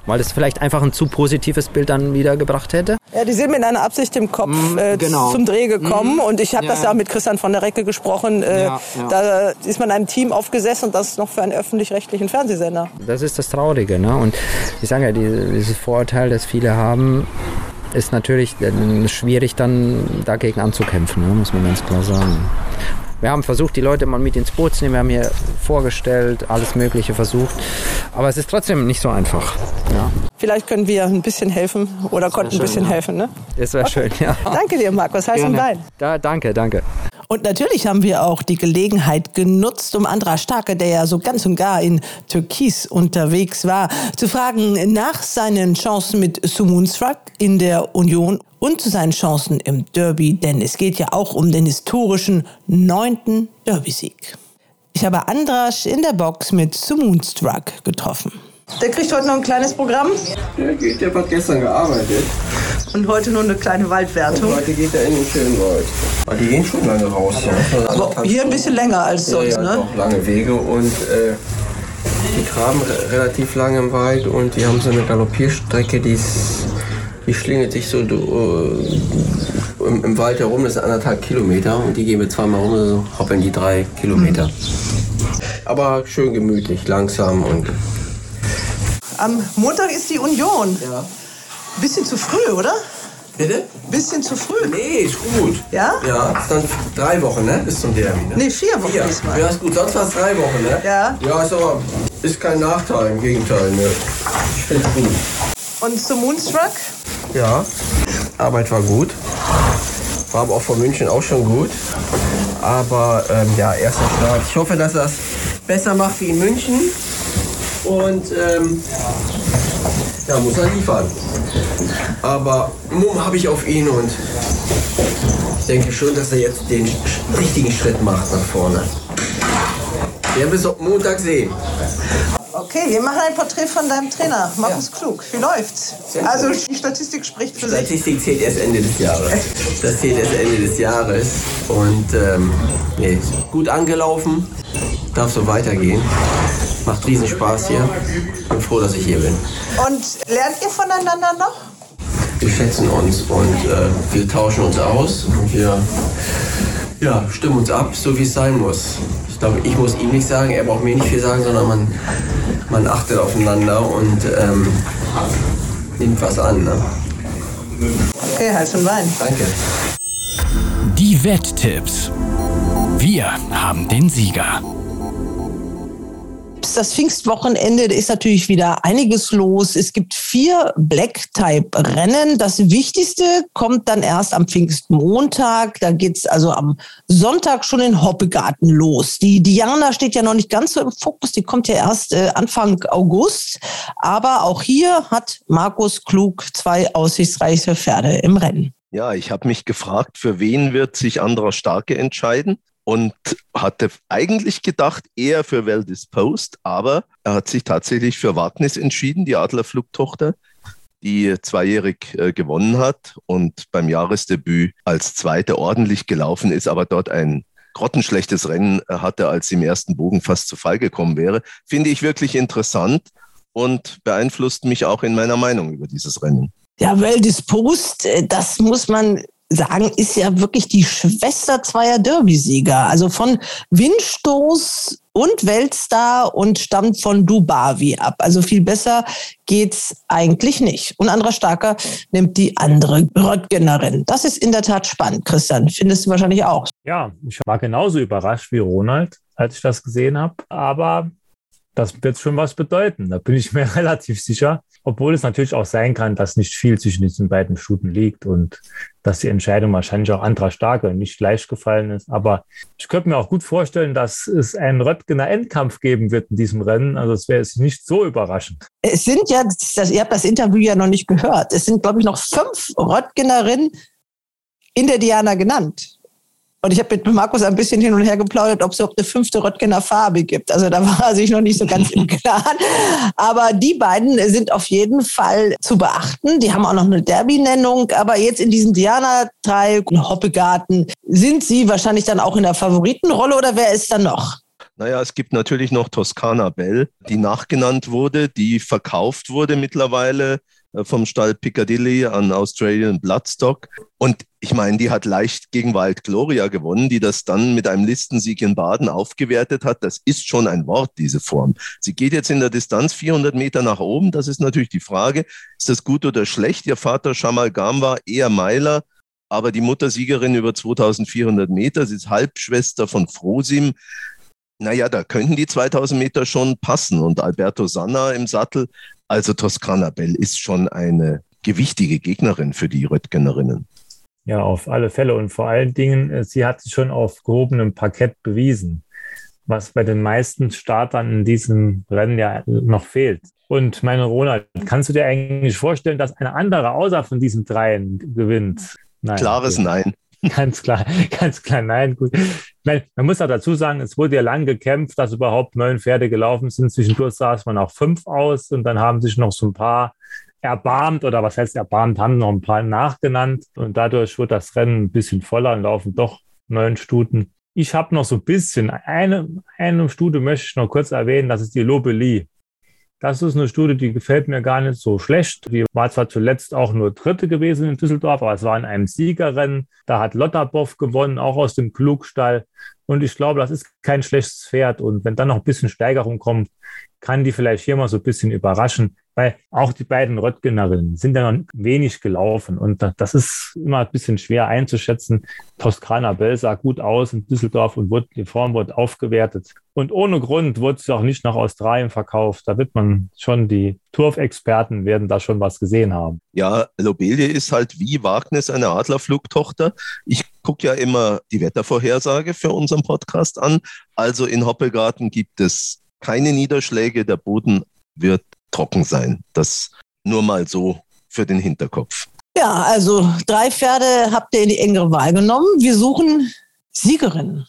weil es vielleicht einfach ein zu positives Bild dann wiedergebracht hätte. Ja, die sind mit einer Absicht im Kopf äh, genau. zum Dreh gekommen und ich habe Ja. das ja auch mit Christian von der Recke gesprochen. Äh, Ja, ja. Da ist man einem Team aufgesessen und das noch für einen öffentlich-rechtlichen Fernsehsender. Das ist das Traurige. Ne? Und ich sage ja, die, dieses Vorurteil, das viele haben, ist natürlich schwierig dann dagegen anzukämpfen, ne? muss man ganz klar sagen. Wir haben versucht, die Leute mal mit ins Boot zu nehmen. Wir haben hier vorgestellt, alles Mögliche versucht. Aber es ist trotzdem nicht so einfach. Ja, Vielleicht können wir ein bisschen helfen oder konnten ein schön, bisschen ja. helfen. Ne? das wäre schön. Ja. Danke dir, Markus. Heiß und Bein. Da, danke, danke. Und natürlich haben wir auch die Gelegenheit genutzt, um Andra Starke, der ja so ganz und gar in Türkis unterwegs war, zu fragen nach seinen Chancen mit Sumunstrak in der Union und zu seinen Chancen im Derby, denn es geht ja auch um den historischen neunten Derby-Sieg. Ich habe Andras in der Box mit Sumunstrak getroffen. Der kriegt heute noch ein kleines Programm Der geht, der hat gestern gearbeitet. und heute nur eine kleine Waldwertung. Heute geht er in den schönen Wald. Aber die gehen schon lange raus. Ne? Aber hier ein bisschen länger als ja, sonst, ja, ne? doch lange Wege und äh, die graben re relativ lange im Wald und die haben so eine Galoppierstrecke, die ist, die schlingelt sich so äh, im, im Wald herum, das sind anderthalb Kilometer und die gehen wir zweimal rum, so hoppeln die drei Kilometer. Aber schön gemütlich, langsam und Am Montag ist die Union. ja. Bisschen zu früh, oder? Bitte? Bisschen zu früh. Nee, ist gut. Ja? Ja, ist dann drei Wochen, ne? Bis zum Derby, ne? Nee, vier Wochen Ja, diesmal. ja, ist gut. Sonst war es drei Wochen, ne? Ja. Ja, ist aber ist kein Nachteil, im Gegenteil, ne? Ich finde es gut. Und zum Moonstruck? Ja, Arbeit war gut. War aber auch von München auch schon gut. Aber ähm, ja, erster Start. Ich hoffe, dass er es besser macht wie in München. Und ähm, ja, muss er liefern. Aber Mumm habe ich auf ihn und ich denke schon, dass er jetzt den richtigen Schritt macht nach vorne. Wir bis Montag sehen. Okay, wir machen ein Porträt von deinem Trainer, Markus Klug. Wie läuft's? Also die Statistik spricht für sich. Statistik zählt erst Ende des Jahres. Das zählt erst Ende des Jahres. Und ähm, nee, gut angelaufen. Darf so weitergehen. Macht riesen Spaß hier. Bin froh, dass ich hier bin. Und lernt ihr voneinander noch? Wir schätzen uns und äh, wir tauschen uns aus und wir ja, stimmen uns ab, so wie es sein muss. Ich glaube, ich muss ihm nichts sagen, er braucht mir nicht viel sagen, sondern man, man achtet aufeinander und ähm, nimmt was an. Ne? Okay, Hals und Bein. Danke. Die Wetttipps. Wir haben den Sieger. Das Pfingstwochenende da ist natürlich wieder einiges los. Es gibt vier Black-Type-Rennen. Das Wichtigste kommt dann erst am Pfingstmontag. Da geht's also am Sonntag schon in Hoppegarten los. Die Diana steht ja noch nicht ganz so im Fokus. Die kommt ja erst äh, Anfang August. Aber auch hier hat Markus Klug zwei aussichtsreiche Pferde im Rennen. Ja, ich habe mich gefragt, für wen wird sich Andra Starke entscheiden? Und hatte eigentlich gedacht, eher für Well Disposed, aber er hat sich tatsächlich für Wagnis entschieden, die Adlerflugtochter, die zweijährig äh, gewonnen hat und beim Jahresdebüt als Zweite ordentlich gelaufen ist, aber dort ein grottenschlechtes Rennen äh, hatte, als sie im ersten Bogen fast zu Fall gekommen wäre. Finde ich wirklich interessant und beeinflusst mich auch in meiner Meinung über dieses Rennen. Ja, Well Disposed, äh, das muss man sagen, ist ja wirklich die Schwester zweier Derby-Sieger. Also von Windstoß und Weltstar und stammt von Dubavi ab. Also viel besser geht's eigentlich nicht. Und anderer Starker nimmt die andere Röttgenerin. Das ist in der Tat spannend, Christian. Findest du wahrscheinlich auch. Ja, ich war genauso überrascht wie Ronald, als ich das gesehen habe. Aber das wird schon was bedeuten. Da bin ich mir relativ sicher. Obwohl es natürlich auch sein kann, dass nicht viel zwischen diesen beiden Stuten liegt und dass die Entscheidung wahrscheinlich auch anderer Starke nicht leicht gefallen ist. Aber ich könnte mir auch gut vorstellen, dass es einen Röttgener Endkampf geben wird in diesem Rennen. Also es wäre nicht so überraschend. Es sind ja, das, ihr habt das Interview ja noch nicht gehört, es sind, glaube ich, noch fünf Röttgenerinnen in der Diana genannt. Und ich habe mit Markus ein bisschen hin und her geplaudert, ob es überhaupt eine fünfte Röttgener Farbe gibt. Also da war sich noch nicht so ganz im Klaren. Aber die beiden sind auf jeden Fall zu beachten. Die haben auch noch eine Derby-Nennung. Aber jetzt in diesem Diana-Teil, Hoppegarten, sind sie wahrscheinlich dann auch in der Favoritenrolle oder wer ist da noch? Naja, es gibt natürlich noch Toskana Bell, die nachgenannt wurde, die verkauft wurde mittlerweile vom Stall Piccadilly an Australian Bloodstock. Und ich meine, die hat leicht gegen Wild Gloria gewonnen, die das dann mit einem Listensieg in Baden aufgewertet hat. Das ist schon ein Wort, diese Form. Sie geht jetzt in der Distanz 400 Meter nach oben. Das ist natürlich die Frage, ist das gut oder schlecht? Ihr Vater Shamal Gam war eher Meiler, aber die Muttersiegerin über 2400 Meter. Sie ist Halbschwester von Frosim. Naja, da könnten die 2000 Meter schon passen. Und Alberto Sanna im Sattel also Toskana Bell ist schon eine gewichtige Gegnerin für die Röttgenerinnen. Ja, auf alle Fälle. Und vor allen Dingen, äh, sie hat sich schon auf gehobenem Parkett bewiesen, was bei den meisten Startern in diesem Rennen ja noch fehlt. Und meine Ronald, kannst du dir eigentlich vorstellen, dass eine andere außer von diesen dreien gewinnt? Nein. Klares Nein. Ganz klar, ganz klar, nein, gut. Meine, man muss auch dazu sagen, es wurde ja lang gekämpft, dass überhaupt neun Pferde gelaufen sind. Zwischendurch saß man auch fünf aus und dann haben sich noch so ein paar erbarmt oder was heißt erbarmt, haben noch ein paar nachgenannt und dadurch wird das Rennen ein bisschen voller und laufen doch neun Stuten. Ich habe noch so ein bisschen, eine, eine Stute möchte ich noch kurz erwähnen, das ist die Lobelie. Das ist eine Studie, die gefällt mir gar nicht so schlecht. Die war zwar zuletzt auch nur Dritte gewesen in Düsseldorf, aber es war in einem Siegerrennen. Da hat Lotterboff gewonnen, auch aus dem Klugstall. Und ich glaube, das ist kein schlechtes Pferd. Und wenn dann noch ein bisschen Steigerung kommt, kann die vielleicht hier mal so ein bisschen überraschen weil auch die beiden Röttgenerinnen sind ja noch wenig gelaufen und das ist immer ein bisschen schwer einzuschätzen. Toskana Bell sah gut aus in Düsseldorf und wurde, die Form wurde aufgewertet. Und ohne Grund wurde sie auch nicht nach Australien verkauft. Da wird man schon, die Turf-Experten werden da schon was gesehen haben. Ja, Lobelie ist halt wie Wagnis eine Adlerflugtochter. Ich gucke ja immer die Wettervorhersage für unseren Podcast an. Also in Hoppelgarten gibt es keine Niederschläge. Der Boden wird trocken sein. Das nur mal so für den Hinterkopf. Ja, also drei Pferde habt ihr in die engere Wahl genommen. Wir suchen Siegerinnen.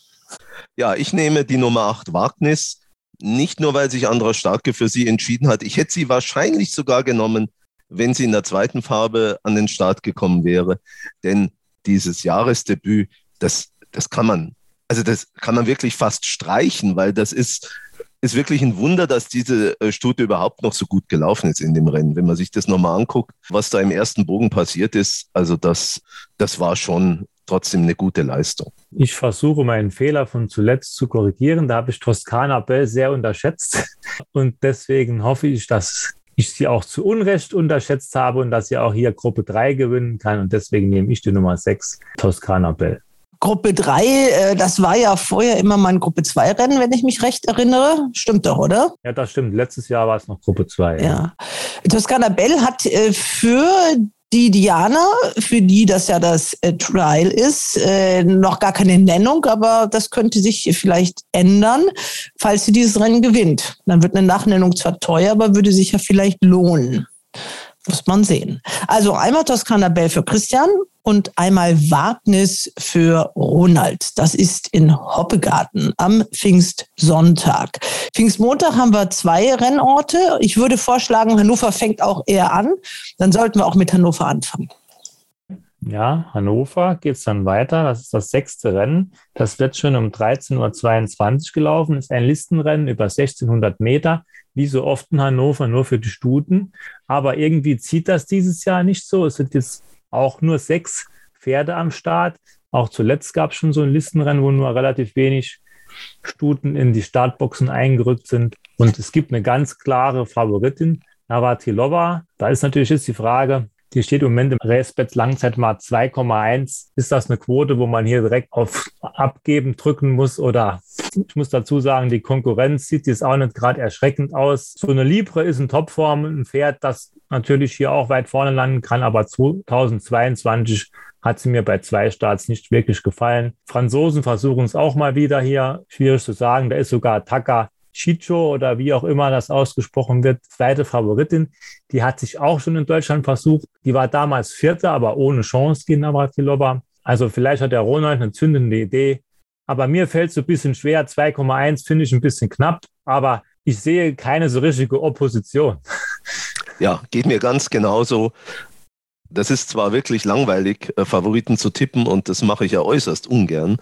Ja, ich nehme die Nummer 8 Wagnis. Nicht nur, weil sich Andra Starke für sie entschieden hat. Ich hätte sie wahrscheinlich sogar genommen, wenn sie in der zweiten Farbe an den Start gekommen wäre. Denn dieses Jahresdebüt, das, das kann man, also das kann man wirklich fast streichen, weil das ist ist wirklich ein Wunder, dass diese äh, Stute überhaupt noch so gut gelaufen ist in dem Rennen. Wenn man sich das nochmal anguckt, was da im ersten Bogen passiert ist, also das, das war schon trotzdem eine gute Leistung. Ich versuche meinen Fehler von zuletzt zu korrigieren. Da habe ich Toskana Bell sehr unterschätzt. Und deswegen hoffe ich, dass ich sie auch zu Unrecht unterschätzt habe und dass sie auch hier Gruppe 3 gewinnen kann. Und deswegen nehme ich die Nummer 6, Toskana Bell. Gruppe 3, äh, das war ja vorher immer mal ein Gruppe 2 Rennen, wenn ich mich recht erinnere. Stimmt doch, oder? Ja, das stimmt. Letztes Jahr war es noch Gruppe 2. Ja. ja. Toskana Bell hat äh, für die Diana, für die das ja das äh, Trial ist, äh, noch gar keine Nennung, aber das könnte sich vielleicht ändern, falls sie dieses Rennen gewinnt. Dann wird eine Nachnennung zwar teuer, aber würde sich ja vielleicht lohnen. Muss man sehen. Also einmal Toskana Bell für Christian und einmal Wagnis für Ronald. Das ist in Hoppegarten am Pfingstsonntag. Pfingstmontag haben wir zwei Rennorte. Ich würde vorschlagen, Hannover fängt auch eher an. Dann sollten wir auch mit Hannover anfangen. Ja, Hannover geht es dann weiter. Das ist das sechste Rennen. Das wird schon um 13.22 Uhr gelaufen. Das ist ein Listenrennen über 1600 Meter wie so oft in Hannover, nur für die Stuten. Aber irgendwie zieht das dieses Jahr nicht so. Es sind jetzt auch nur sechs Pferde am Start. Auch zuletzt gab es schon so ein Listenrennen, wo nur relativ wenig Stuten in die Startboxen eingerückt sind. Und es gibt eine ganz klare Favoritin, Navatilova. Da ist natürlich jetzt die Frage, die steht im Moment im Racebett Langzeitmarkt 2,1. Ist das eine Quote, wo man hier direkt auf Abgeben drücken muss? Oder ich muss dazu sagen, die Konkurrenz sieht jetzt auch nicht gerade erschreckend aus. So eine Libre ist in Topform, ein Pferd, das natürlich hier auch weit vorne landen kann, aber 2022 hat sie mir bei zwei Starts nicht wirklich gefallen. Franzosen versuchen es auch mal wieder hier. Schwierig zu sagen. Da ist sogar Taka Chicho oder wie auch immer das ausgesprochen wird, zweite Favoritin. Die hat sich auch schon in Deutschland versucht. Die war damals Vierte, aber ohne Chance gegen Navratilova. Also vielleicht hat der Ronald eine zündende Idee. Aber mir fällt es so ein bisschen schwer. 2,1 finde ich ein bisschen knapp, aber ich sehe keine so richtige Opposition. Ja, geht mir ganz genauso. Das ist zwar wirklich langweilig, äh, Favoriten zu tippen und das mache ich ja äußerst ungern,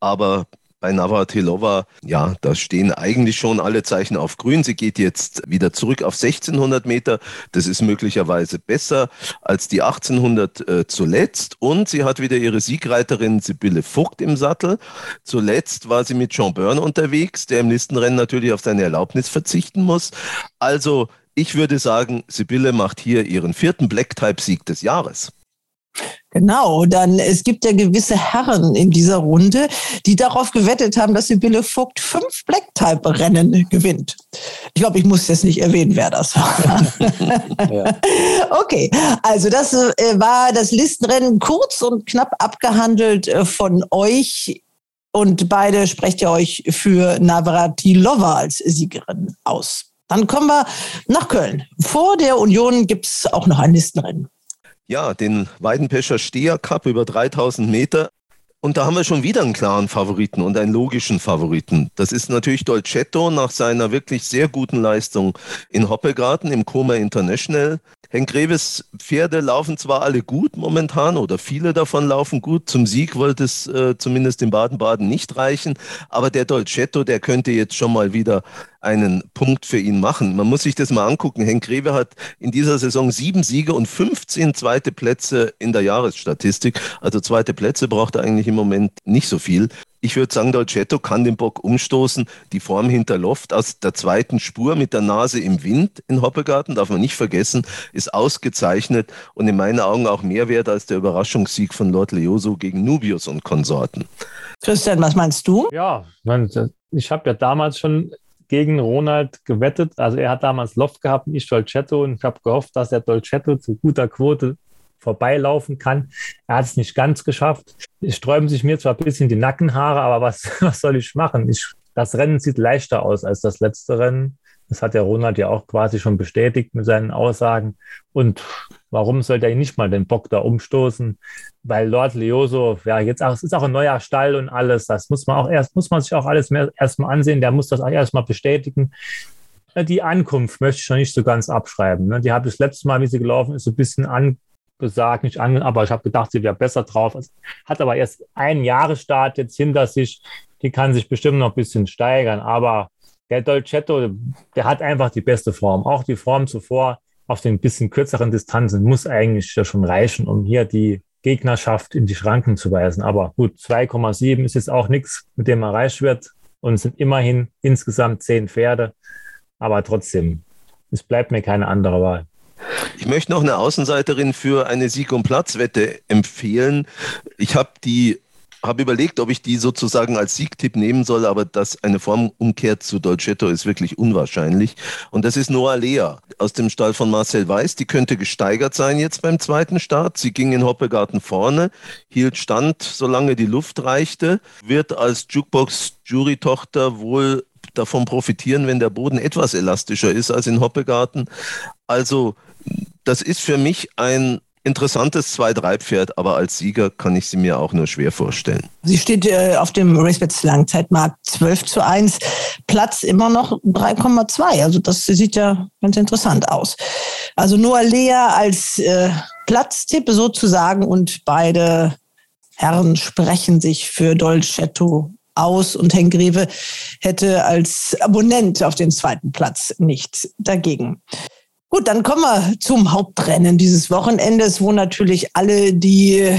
aber bei Navratilova, ja, da stehen eigentlich schon alle Zeichen auf grün. Sie geht jetzt wieder zurück auf 1600 Meter. Das ist möglicherweise besser als die 1800 äh, zuletzt. Und sie hat wieder ihre Siegreiterin Sibylle Vogt im Sattel. Zuletzt war sie mit Jean Byrne unterwegs, der im Listenrennen natürlich auf seine Erlaubnis verzichten muss. Also ich würde sagen, Sibylle macht hier ihren vierten Black-Type-Sieg des Jahres. Genau, dann es gibt ja gewisse Herren in dieser Runde, die darauf gewettet haben, dass Sibylle Vogt fünf Black-Type-Rennen gewinnt. Ich glaube, ich muss jetzt nicht erwähnen, wer das war. ja. Okay, also das äh, war das Listenrennen kurz und knapp abgehandelt äh, von euch. Und beide sprecht ihr euch für Navratilova als Siegerin aus. Dann kommen wir nach Köln. Vor der Union gibt es auch noch ein Listenrennen. Ja, den Weidenpescher Steher Cup über 3000 Meter. Und da haben wir schon wieder einen klaren Favoriten und einen logischen Favoriten. Das ist natürlich Dolcetto nach seiner wirklich sehr guten Leistung in Hoppegarten im Koma International. Henk Reves Pferde laufen zwar alle gut momentan oder viele davon laufen gut. Zum Sieg wollte es äh, zumindest in Baden-Baden nicht reichen. Aber der Dolcetto, der könnte jetzt schon mal wieder einen Punkt für ihn machen. Man muss sich das mal angucken. Henk Rewe hat in dieser Saison sieben Siege und 15 zweite Plätze in der Jahresstatistik. Also zweite Plätze braucht er eigentlich im Moment nicht so viel. Ich würde sagen, Dolcetto kann den Bock umstoßen. Die Form hinter Loft aus der zweiten Spur mit der Nase im Wind in Hoppegarten, darf man nicht vergessen, ist ausgezeichnet und in meinen Augen auch mehr wert als der Überraschungssieg von Lord Leoso gegen Nubius und Konsorten. Christian, was meinst du? Ja, ich habe ja damals schon gegen Ronald gewettet. Also er hat damals Loft gehabt und ich Dolcetto und ich habe gehofft, dass der Dolcetto zu guter Quote vorbeilaufen kann. Er hat es nicht ganz geschafft. Es sträuben sich mir zwar ein bisschen die Nackenhaare, aber was, was soll ich machen? Ich, das Rennen sieht leichter aus als das letzte Rennen. Das hat der Ronald ja auch quasi schon bestätigt mit seinen Aussagen. Und warum sollte er nicht mal den Bock da umstoßen? Weil Lord Leoso, ja, jetzt auch, es ist auch ein neuer Stall und alles. Das muss man auch erst, muss man sich auch alles erstmal ansehen. Der muss das auch erstmal bestätigen. Die Ankunft möchte ich noch nicht so ganz abschreiben. Ne? Die habe ich das letzte Mal, wie sie gelaufen ist, so ein bisschen angesagt, nicht an, aber ich habe gedacht, sie wäre besser drauf. Hat aber erst einen Jahresstart jetzt hinter sich. Die kann sich bestimmt noch ein bisschen steigern, aber der Dolcetto, der hat einfach die beste Form. Auch die Form zuvor auf den bisschen kürzeren Distanzen muss eigentlich schon reichen, um hier die Gegnerschaft in die Schranken zu weisen. Aber gut, 2,7 ist jetzt auch nichts, mit dem erreicht wird. Und es sind immerhin insgesamt zehn Pferde. Aber trotzdem, es bleibt mir keine andere Wahl. Ich möchte noch eine Außenseiterin für eine Sieg- und Platzwette empfehlen. Ich habe die habe überlegt, ob ich die sozusagen als Siegtipp nehmen soll, aber dass eine Formumkehr zu Dolcetto ist wirklich unwahrscheinlich. Und das ist Noah Lea aus dem Stall von Marcel Weiß. Die könnte gesteigert sein jetzt beim zweiten Start. Sie ging in Hoppegarten vorne, hielt Stand, solange die Luft reichte, wird als Jukebox-Jury-Tochter wohl davon profitieren, wenn der Boden etwas elastischer ist als in Hoppegarten. Also das ist für mich ein interessantes 2-3-Pferd, aber als Sieger kann ich sie mir auch nur schwer vorstellen. Sie steht äh, auf dem RaceBets Langzeitmarkt 12 zu 1, Platz immer noch 3,2. Also das sieht ja ganz interessant aus. Also Noah Lea als äh, Platztipp sozusagen und beide Herren sprechen sich für Dolcetto aus und Henk Greve hätte als Abonnent auf den zweiten Platz nichts dagegen. Gut, dann kommen wir zum Hauptrennen dieses Wochenendes, wo natürlich alle, die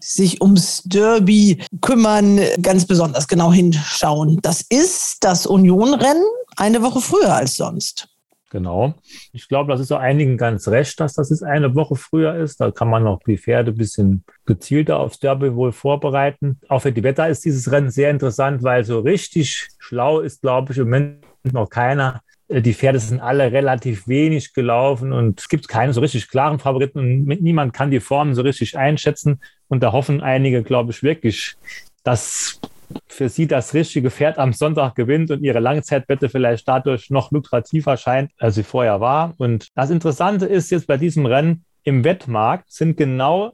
sich ums Derby kümmern, ganz besonders genau hinschauen. Das ist das Union-Rennen eine Woche früher als sonst. Genau. Ich glaube, das ist so einigen ganz recht, dass das jetzt eine Woche früher ist. Da kann man noch die Pferde ein bisschen gezielter aufs Derby wohl vorbereiten. Auch für die Wetter ist dieses Rennen sehr interessant, weil so richtig schlau ist, glaube ich, im Moment noch keiner. Äh, die Pferde sind alle relativ wenig gelaufen und es gibt keine so richtig klaren Favoriten und niemand kann die Formen so richtig einschätzen. Und da hoffen einige, glaube ich, wirklich, dass für sie das richtige Pferd am Sonntag gewinnt und ihre Langzeitwette vielleicht dadurch noch lukrativer scheint, als sie vorher war. Und das Interessante ist jetzt bei diesem Rennen, im Wettmarkt sind genau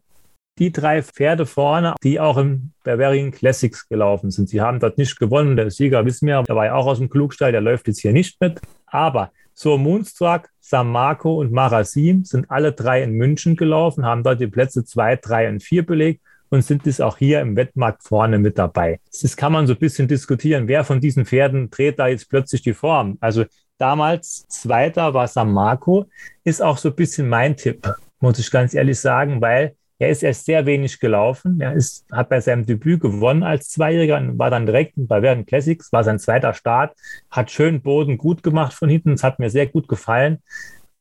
die drei Pferde vorne, die auch im Bavarian Classics gelaufen sind. Sie haben dort nicht gewonnen. Der Sieger wissen wir, der war ja auch aus dem Klugstall, der läuft jetzt hier nicht mit. Aber so Moonstruck, San Marco und Marasim sind alle drei in München gelaufen, haben dort die Plätze zwei, drei und vier belegt und sind es auch hier im Wettmarkt vorne mit dabei. Das kann man so ein bisschen diskutieren. Wer von diesen Pferden dreht da jetzt plötzlich die Form? Also damals Zweiter war San Marco, ist auch so ein bisschen mein Tipp, muss ich ganz ehrlich sagen, weil er ist erst sehr wenig gelaufen. Er ist, hat bei seinem Debüt gewonnen als Zweijähriger und war dann direkt bei Werden Classics, war sein zweiter Start, hat schön Boden gut gemacht von hinten. Es hat mir sehr gut gefallen.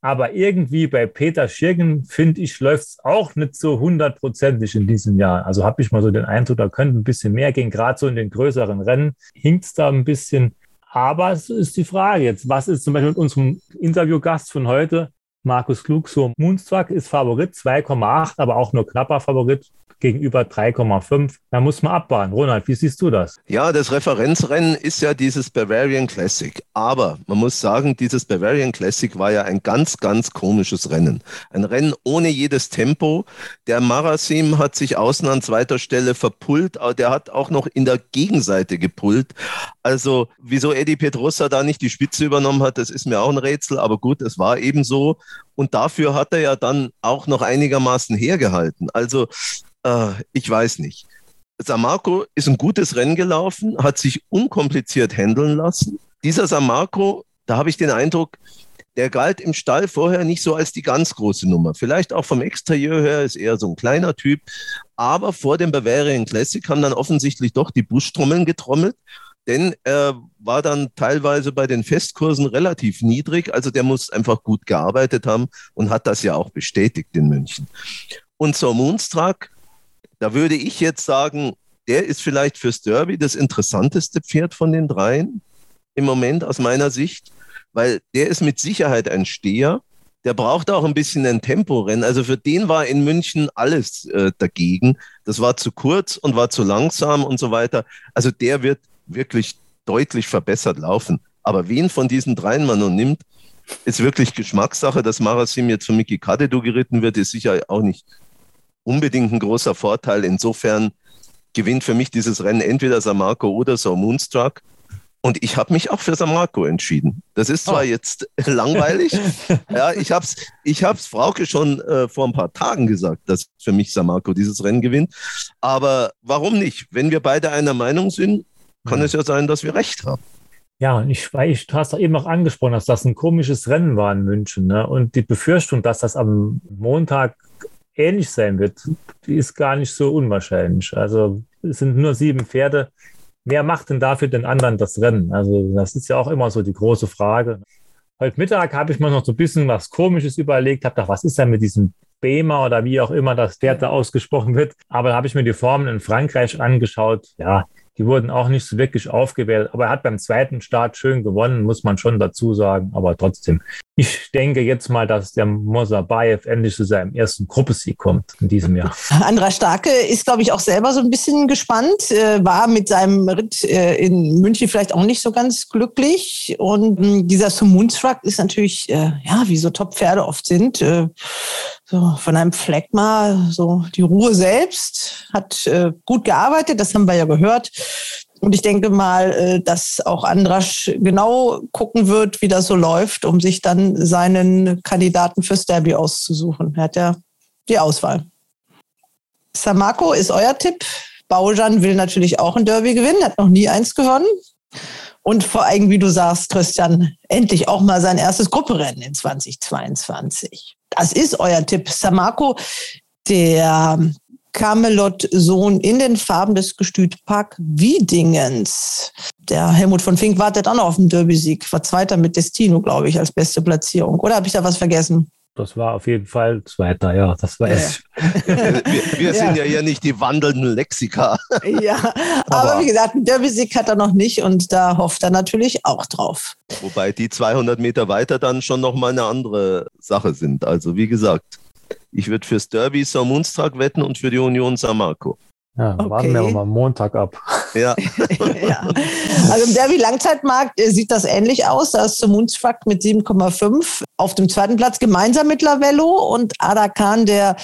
Aber irgendwie bei Peter Schirgen, finde ich, läuft es auch nicht so hundertprozentig in diesem Jahr. Also habe ich mal so den Eindruck, da könnte ein bisschen mehr gehen. Gerade so in den größeren Rennen hinkt es da ein bisschen. Aber es ist die Frage jetzt, was ist zum Beispiel mit unserem Interviewgast von heute? Markus Klug, so Moonstruck ist Favorit, 2,8, aber auch nur knapper Favorit gegenüber 3,5. Da muss man abbauen. Ronald, wie siehst du das? Ja, das Referenzrennen ist ja dieses Bavarian Classic. Aber man muss sagen, dieses Bavarian Classic war ja ein ganz, ganz komisches Rennen. Ein Rennen ohne jedes Tempo. Der Marasim hat sich außen an zweiter Stelle verpullt. Der hat auch noch in der Gegenseite gepullt. Also, wieso Eddie Pedrosa da nicht die Spitze übernommen hat, das ist mir auch ein Rätsel. Aber gut, es war eben so. Und dafür hat er ja dann auch noch einigermaßen hergehalten. Also äh, ich weiß nicht. Samarco ist ein gutes Rennen gelaufen, hat sich unkompliziert handeln lassen. Dieser Samarco, da habe ich den Eindruck, der galt im Stall vorher nicht so als die ganz große Nummer. Vielleicht auch vom Exterieur her ist eher so ein kleiner Typ. Aber vor dem Bavarian Classic haben dann offensichtlich doch die Buschtrommeln getrommelt. Denn er war dann teilweise bei den Festkursen relativ niedrig. Also der muss einfach gut gearbeitet haben und hat das ja auch bestätigt in München. Und zur Moonstruck, da würde ich jetzt sagen, der ist vielleicht fürs Derby das interessanteste Pferd von den dreien im Moment aus meiner Sicht, weil der ist mit Sicherheit ein Steher. Der braucht auch ein bisschen ein Temporennen. Also für den war in München alles äh, dagegen. Das war zu kurz und war zu langsam und so weiter. Also der wird wirklich deutlich verbessert laufen. Aber wen von diesen dreien man nun nimmt, ist wirklich Geschmackssache. Dass Marasim jetzt von Miki Kadedu geritten wird, ist sicher auch nicht unbedingt ein großer Vorteil. Insofern gewinnt für mich dieses Rennen entweder Samarco oder So Moonstruck. Und ich habe mich auch für Samarco entschieden. Das ist zwar oh. jetzt langweilig. ja, ich habe es ich hab's Frauke schon äh, vor ein paar Tagen gesagt, dass für mich Samarco dieses Rennen gewinnt. Aber warum nicht? Wenn wir beide einer Meinung sind, kann ja. es ja sein, dass wir recht haben. Ja, und ich, weil ich, du hast doch eben auch angesprochen, dass das ein komisches Rennen war in München. Ne? Und die Befürchtung, dass das am Montag ähnlich sein wird, die ist gar nicht so unwahrscheinlich. Also es sind nur sieben Pferde. Wer macht denn dafür den anderen das Rennen? Also das ist ja auch immer so die große Frage. Heute Mittag habe ich mir noch so ein bisschen was Komisches überlegt, habe gedacht, was ist denn mit diesem Bema oder wie auch immer das Pferd da ausgesprochen wird. Aber da habe ich mir die Formen in Frankreich angeschaut. Ja, Die wurden auch nicht so wirklich aufgewählt, aber er hat beim zweiten Start schön gewonnen, muss man schon dazu sagen. Aber trotzdem, ich denke jetzt mal, dass der Mosabayev endlich zu seinem ersten Gruppesieg kommt in diesem Jahr. Andra Starke ist, glaube ich, auch selber so ein bisschen gespannt, äh, war mit seinem Ritt äh, in München vielleicht auch nicht so ganz glücklich. Und mh, dieser Sumunstruck ist natürlich, äh, ja, wie so Top-Pferde oft sind, so von einem Phlegma, so die Ruhe selbst, hat gut gearbeitet, das haben wir ja gehört. Und ich denke mal, äh, dass auch Andrasch genau gucken wird, wie das so läuft, um sich dann seinen Kandidaten fürs Derby auszusuchen. Er hat ja die Auswahl. Samako ist euer Tipp. Baujan will natürlich auch ein Derby gewinnen, hat noch nie eins gewonnen. Und vor allem, wie du sagst, Christian, endlich auch mal sein erstes Grupperennen in 2022. Das ist euer Tipp. Samako, der Camelot-Sohn in den Farben des Gestütpark Wiedingens. Der Helmut von Fink wartet auch noch auf den Derby-Sieg. War Zweiter mit Destino, glaube ich, als beste Platzierung. Oder habe ich da was vergessen? Das war auf jeden Fall Zweiter, ja, das weiß ich. Wir, wir sind ja hier nicht die wandelnden Lexika. Ja, aber, Aber- wie gesagt, einen Derby-Sieg hat er noch nicht und da hofft er natürlich auch drauf. Wobei die 200 Meter weiter dann schon nochmal eine andere Sache sind. Also wie gesagt, ich würde fürs Derby Samunstag wetten und für die Union San Marco. Ja, Okay. warten wir mal Montag ab. Ja, ja. Also im Derby-Langzeitmarkt äh, sieht das ähnlich aus. Da ist Munzfakt mit 7,5 auf dem zweiten Platz gemeinsam mit Lavello und Ada Khan, der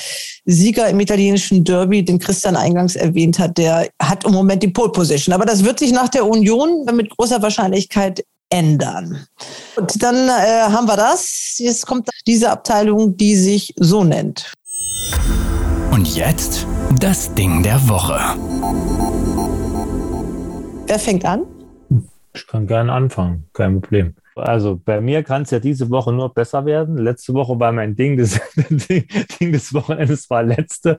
Sieger im italienischen Derby, den Christian eingangs erwähnt hat, der hat im Moment die Pole Position. Aber das wird sich nach der Union mit großer Wahrscheinlichkeit ändern. Und dann äh, haben wir das. Jetzt kommt diese Abteilung, die sich so nennt. Und jetzt das Ding der Woche. Wer fängt an? Ich kann gerne anfangen, kein Problem. Also bei mir kann es ja diese Woche nur besser werden. Letzte Woche war mein Ding des, Ding des Wochenendes war letzte.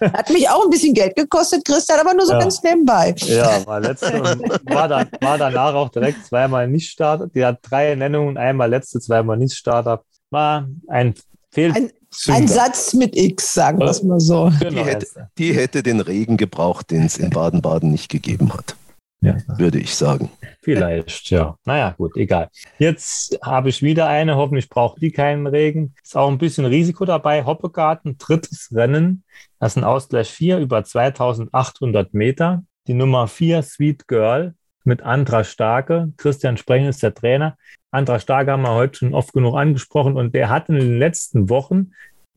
Hat mich auch ein bisschen Geld gekostet, Christian, aber nur so Ja. ganz nebenbei. Ja, war letzte und war, dann, war danach auch direkt zweimal nicht Starter. Die hat drei Nennungen, einmal letzte, zweimal nicht Starter. War ein Fehl. Ein- Ein Satz mit X, sagen wir es mal so. die Genau, hätte, die hätte den Regen gebraucht, den es in Baden-Baden nicht gegeben hat, ja, würde ich sagen. vielleicht, ja. Naja, gut, egal. Jetzt habe ich wieder eine. Hoffentlich braucht die keinen Regen. Ist auch ein bisschen Risiko dabei. Hoppegarten, drittes Rennen. Das ist ein Ausgleich 4 über 2800 Meter. Die Nummer 4, Sweet Girl, mit Andra Starke. Christian Sprengel ist der Trainer. Andra Starke haben wir heute schon oft genug angesprochen und der hat in den letzten Wochen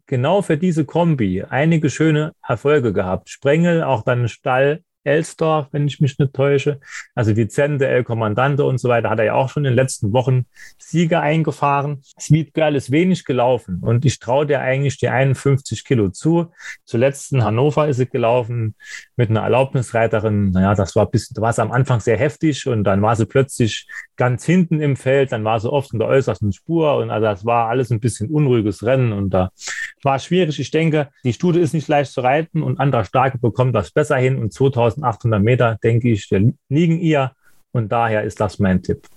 genau für diese Kombi einige schöne Erfolge gehabt. Sprengel, auch dann Stall Elsdorf, wenn ich mich nicht täusche. Also Vicente, El Comandante und so weiter hat er ja auch schon in den letzten Wochen Siege eingefahren. Sweet Girl ist wenig gelaufen und ich traue dir eigentlich die 51 Kilo zu. Zuletzt in Hannover ist sie gelaufen mit einer Erlaubnisreiterin. Naja, das war bis, da war es am Anfang sehr heftig und dann war sie plötzlich ganz hinten im Feld, dann war sie oft in der äußersten Spur und also das war alles ein bisschen unruhiges Rennen und da war schwierig. Ich denke, die Stute ist nicht leicht zu reiten und Andra Starke bekommt das besser hin und 2800 Meter, denke ich, wir liegen ihr und daher ist das mein Tipp.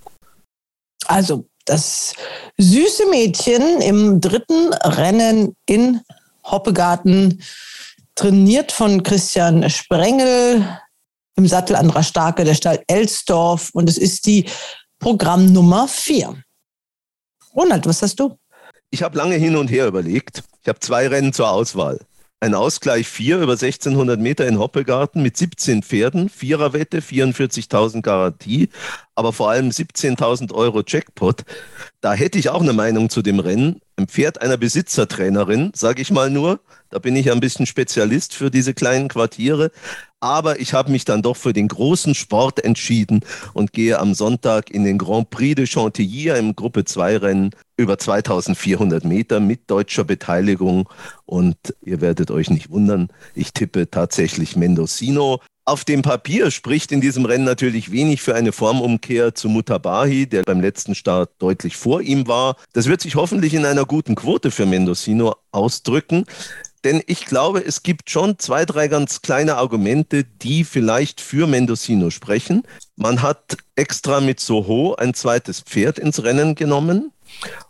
Also das süße Mädchen im dritten Rennen in Hoppegarten, trainiert von Christian Sprengel, im Sattel Andra Starke, der Stall Elsdorf und es ist die Programmnummer vier. Ronald, was hast du? Ich habe lange hin und her überlegt. Ich habe zwei Rennen zur Auswahl. Ein Ausgleich 4 über 1600 Meter in Hoppegarten mit 17 Pferden, Viererwette, 44.000 Garantie, aber vor allem 17.000 Euro Jackpot. Da hätte ich auch eine Meinung zu dem Rennen. Ein Pferd einer Besitzertrainerin, sage ich mal nur. Da bin ich ein bisschen Spezialist für diese kleinen Quartiere. Aber ich habe mich dann doch für den großen Sport entschieden und gehe am Sonntag in den Grand Prix de Chantilly im Gruppe 2 Rennen über 2400 Meter mit deutscher Beteiligung. Und ihr werdet euch nicht wundern, ich tippe tatsächlich Mendocino. Auf dem Papier spricht in diesem Rennen natürlich wenig für eine Formumkehr zu Mutabahi, der beim letzten Start deutlich vor ihm war. Das wird sich hoffentlich in einer guten Quote für Mendocino ausdrücken. Denn ich glaube, es gibt schon zwei, drei ganz kleine Argumente, die vielleicht für Mendocino sprechen. Man hat extra mit Soho ein zweites Pferd ins Rennen genommen.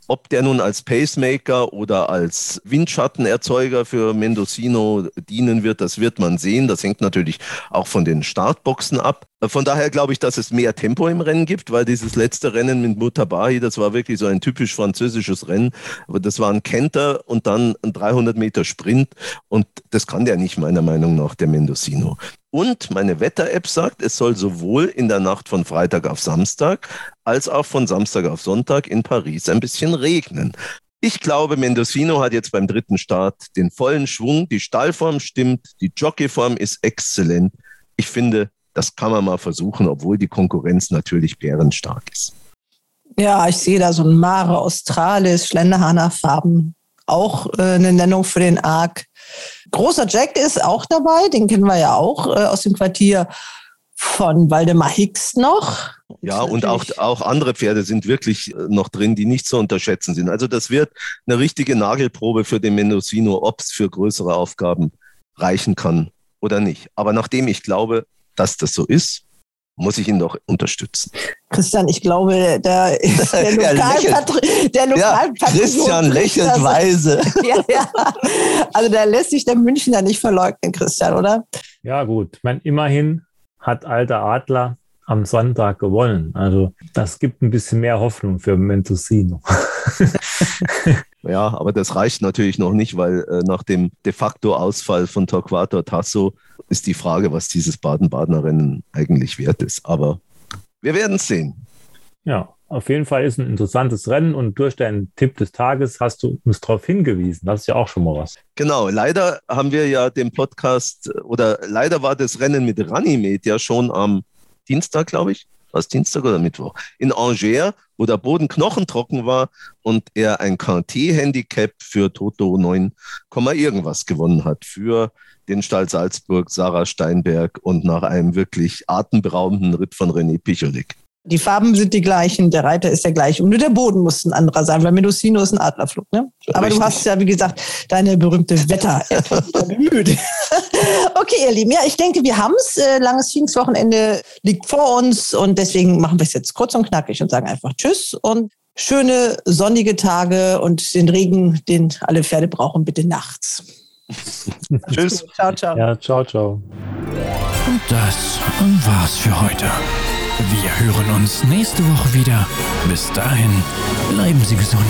Ob der nun als Pacemaker oder als Windschattenerzeuger für Mendocino dienen wird, das wird man sehen. Das hängt natürlich auch von den Startboxen ab. Von daher glaube ich, dass es mehr Tempo im Rennen gibt, weil dieses letzte Rennen mit Mutabahi, das war wirklich so ein typisch französisches Rennen. Aber das war ein Kenter und dann ein 300 Meter Sprint und das kann der nicht meiner Meinung nach, der Mendocino. Und meine Wetter-App sagt, es soll sowohl in der Nacht von Freitag auf Samstag als auch von Samstag auf Sonntag in Paris ein bisschen regnen. Ich glaube, Mendocino hat jetzt beim dritten Start den vollen Schwung. Die Stallform stimmt, die Jockeyform ist exzellent. Ich finde, das kann man mal versuchen, obwohl die Konkurrenz natürlich bärenstark ist. Ja, ich sehe da so ein Mare Australis, Schlenderhahner Farben. Auch äh, eine Nennung für den Arc. Großer Jack ist auch dabei, den kennen wir ja auch äh, aus dem Quartier von Waldemar Hicks noch. Ja, und auch, auch andere Pferde sind wirklich äh, noch drin, die nicht zu unterschätzen sind. Also das wird eine richtige Nagelprobe für den Mendocino, ob es für größere Aufgaben reichen kann oder nicht. Aber nachdem ich glaube, dass das so ist, muss ich ihn doch unterstützen. Christian, ich glaube, da ist der Lokalpatriot. Der Lokal ja, Christian lächelt weise. ja, ja. Also da lässt sich der Münchner nicht verleugnen, Christian, oder? Ja, gut. Ich meine, immerhin hat alter Adler am Sonntag gewonnen. Also das gibt ein bisschen mehr Hoffnung für Mentosino. ja, aber das reicht natürlich noch nicht, weil äh, nach dem de facto Ausfall von Torquato Tasso ist die Frage, was dieses Baden-Badener Rennen eigentlich wert ist. Aber wir werden es sehen. Ja, auf jeden Fall ist ein interessantes Rennen und durch deinen Tipp des Tages hast du uns darauf hingewiesen. Das ist ja auch schon mal was. Genau, leider haben wir ja den Podcast oder leider war das Rennen mit Ranimed ja schon am Dienstag, glaube ich. War es Dienstag oder Mittwoch? In Angers, wo der Boden knochentrocken war und er ein KT-Handicap für Toto 9, irgendwas gewonnen hat für den Stall Salzburg, Sarah Steinberg und nach einem wirklich atemberaubenden Ritt von René Picholik. Die Farben sind die gleichen, der Reiter ist der gleiche. Und nur der Boden muss ein anderer sein, weil Mendocino ist ein Adlerflug. Ne? Aber Richtig. du hast ja, wie gesagt, deine berühmte Wetter bemüht. okay, ihr Lieben, ja, ich denke, wir haben es. Äh, langes Pfingstwochenende liegt vor uns und deswegen machen wir es jetzt kurz und knackig und sagen einfach Tschüss und schöne sonnige Tage und den Regen, den alle Pferde brauchen, bitte nachts. Tschüss. Ciao, ciao. Ja, ciao, ciao. Und das war's für heute. Wir hören uns nächste Woche wieder. Bis dahin, bleiben Sie gesund.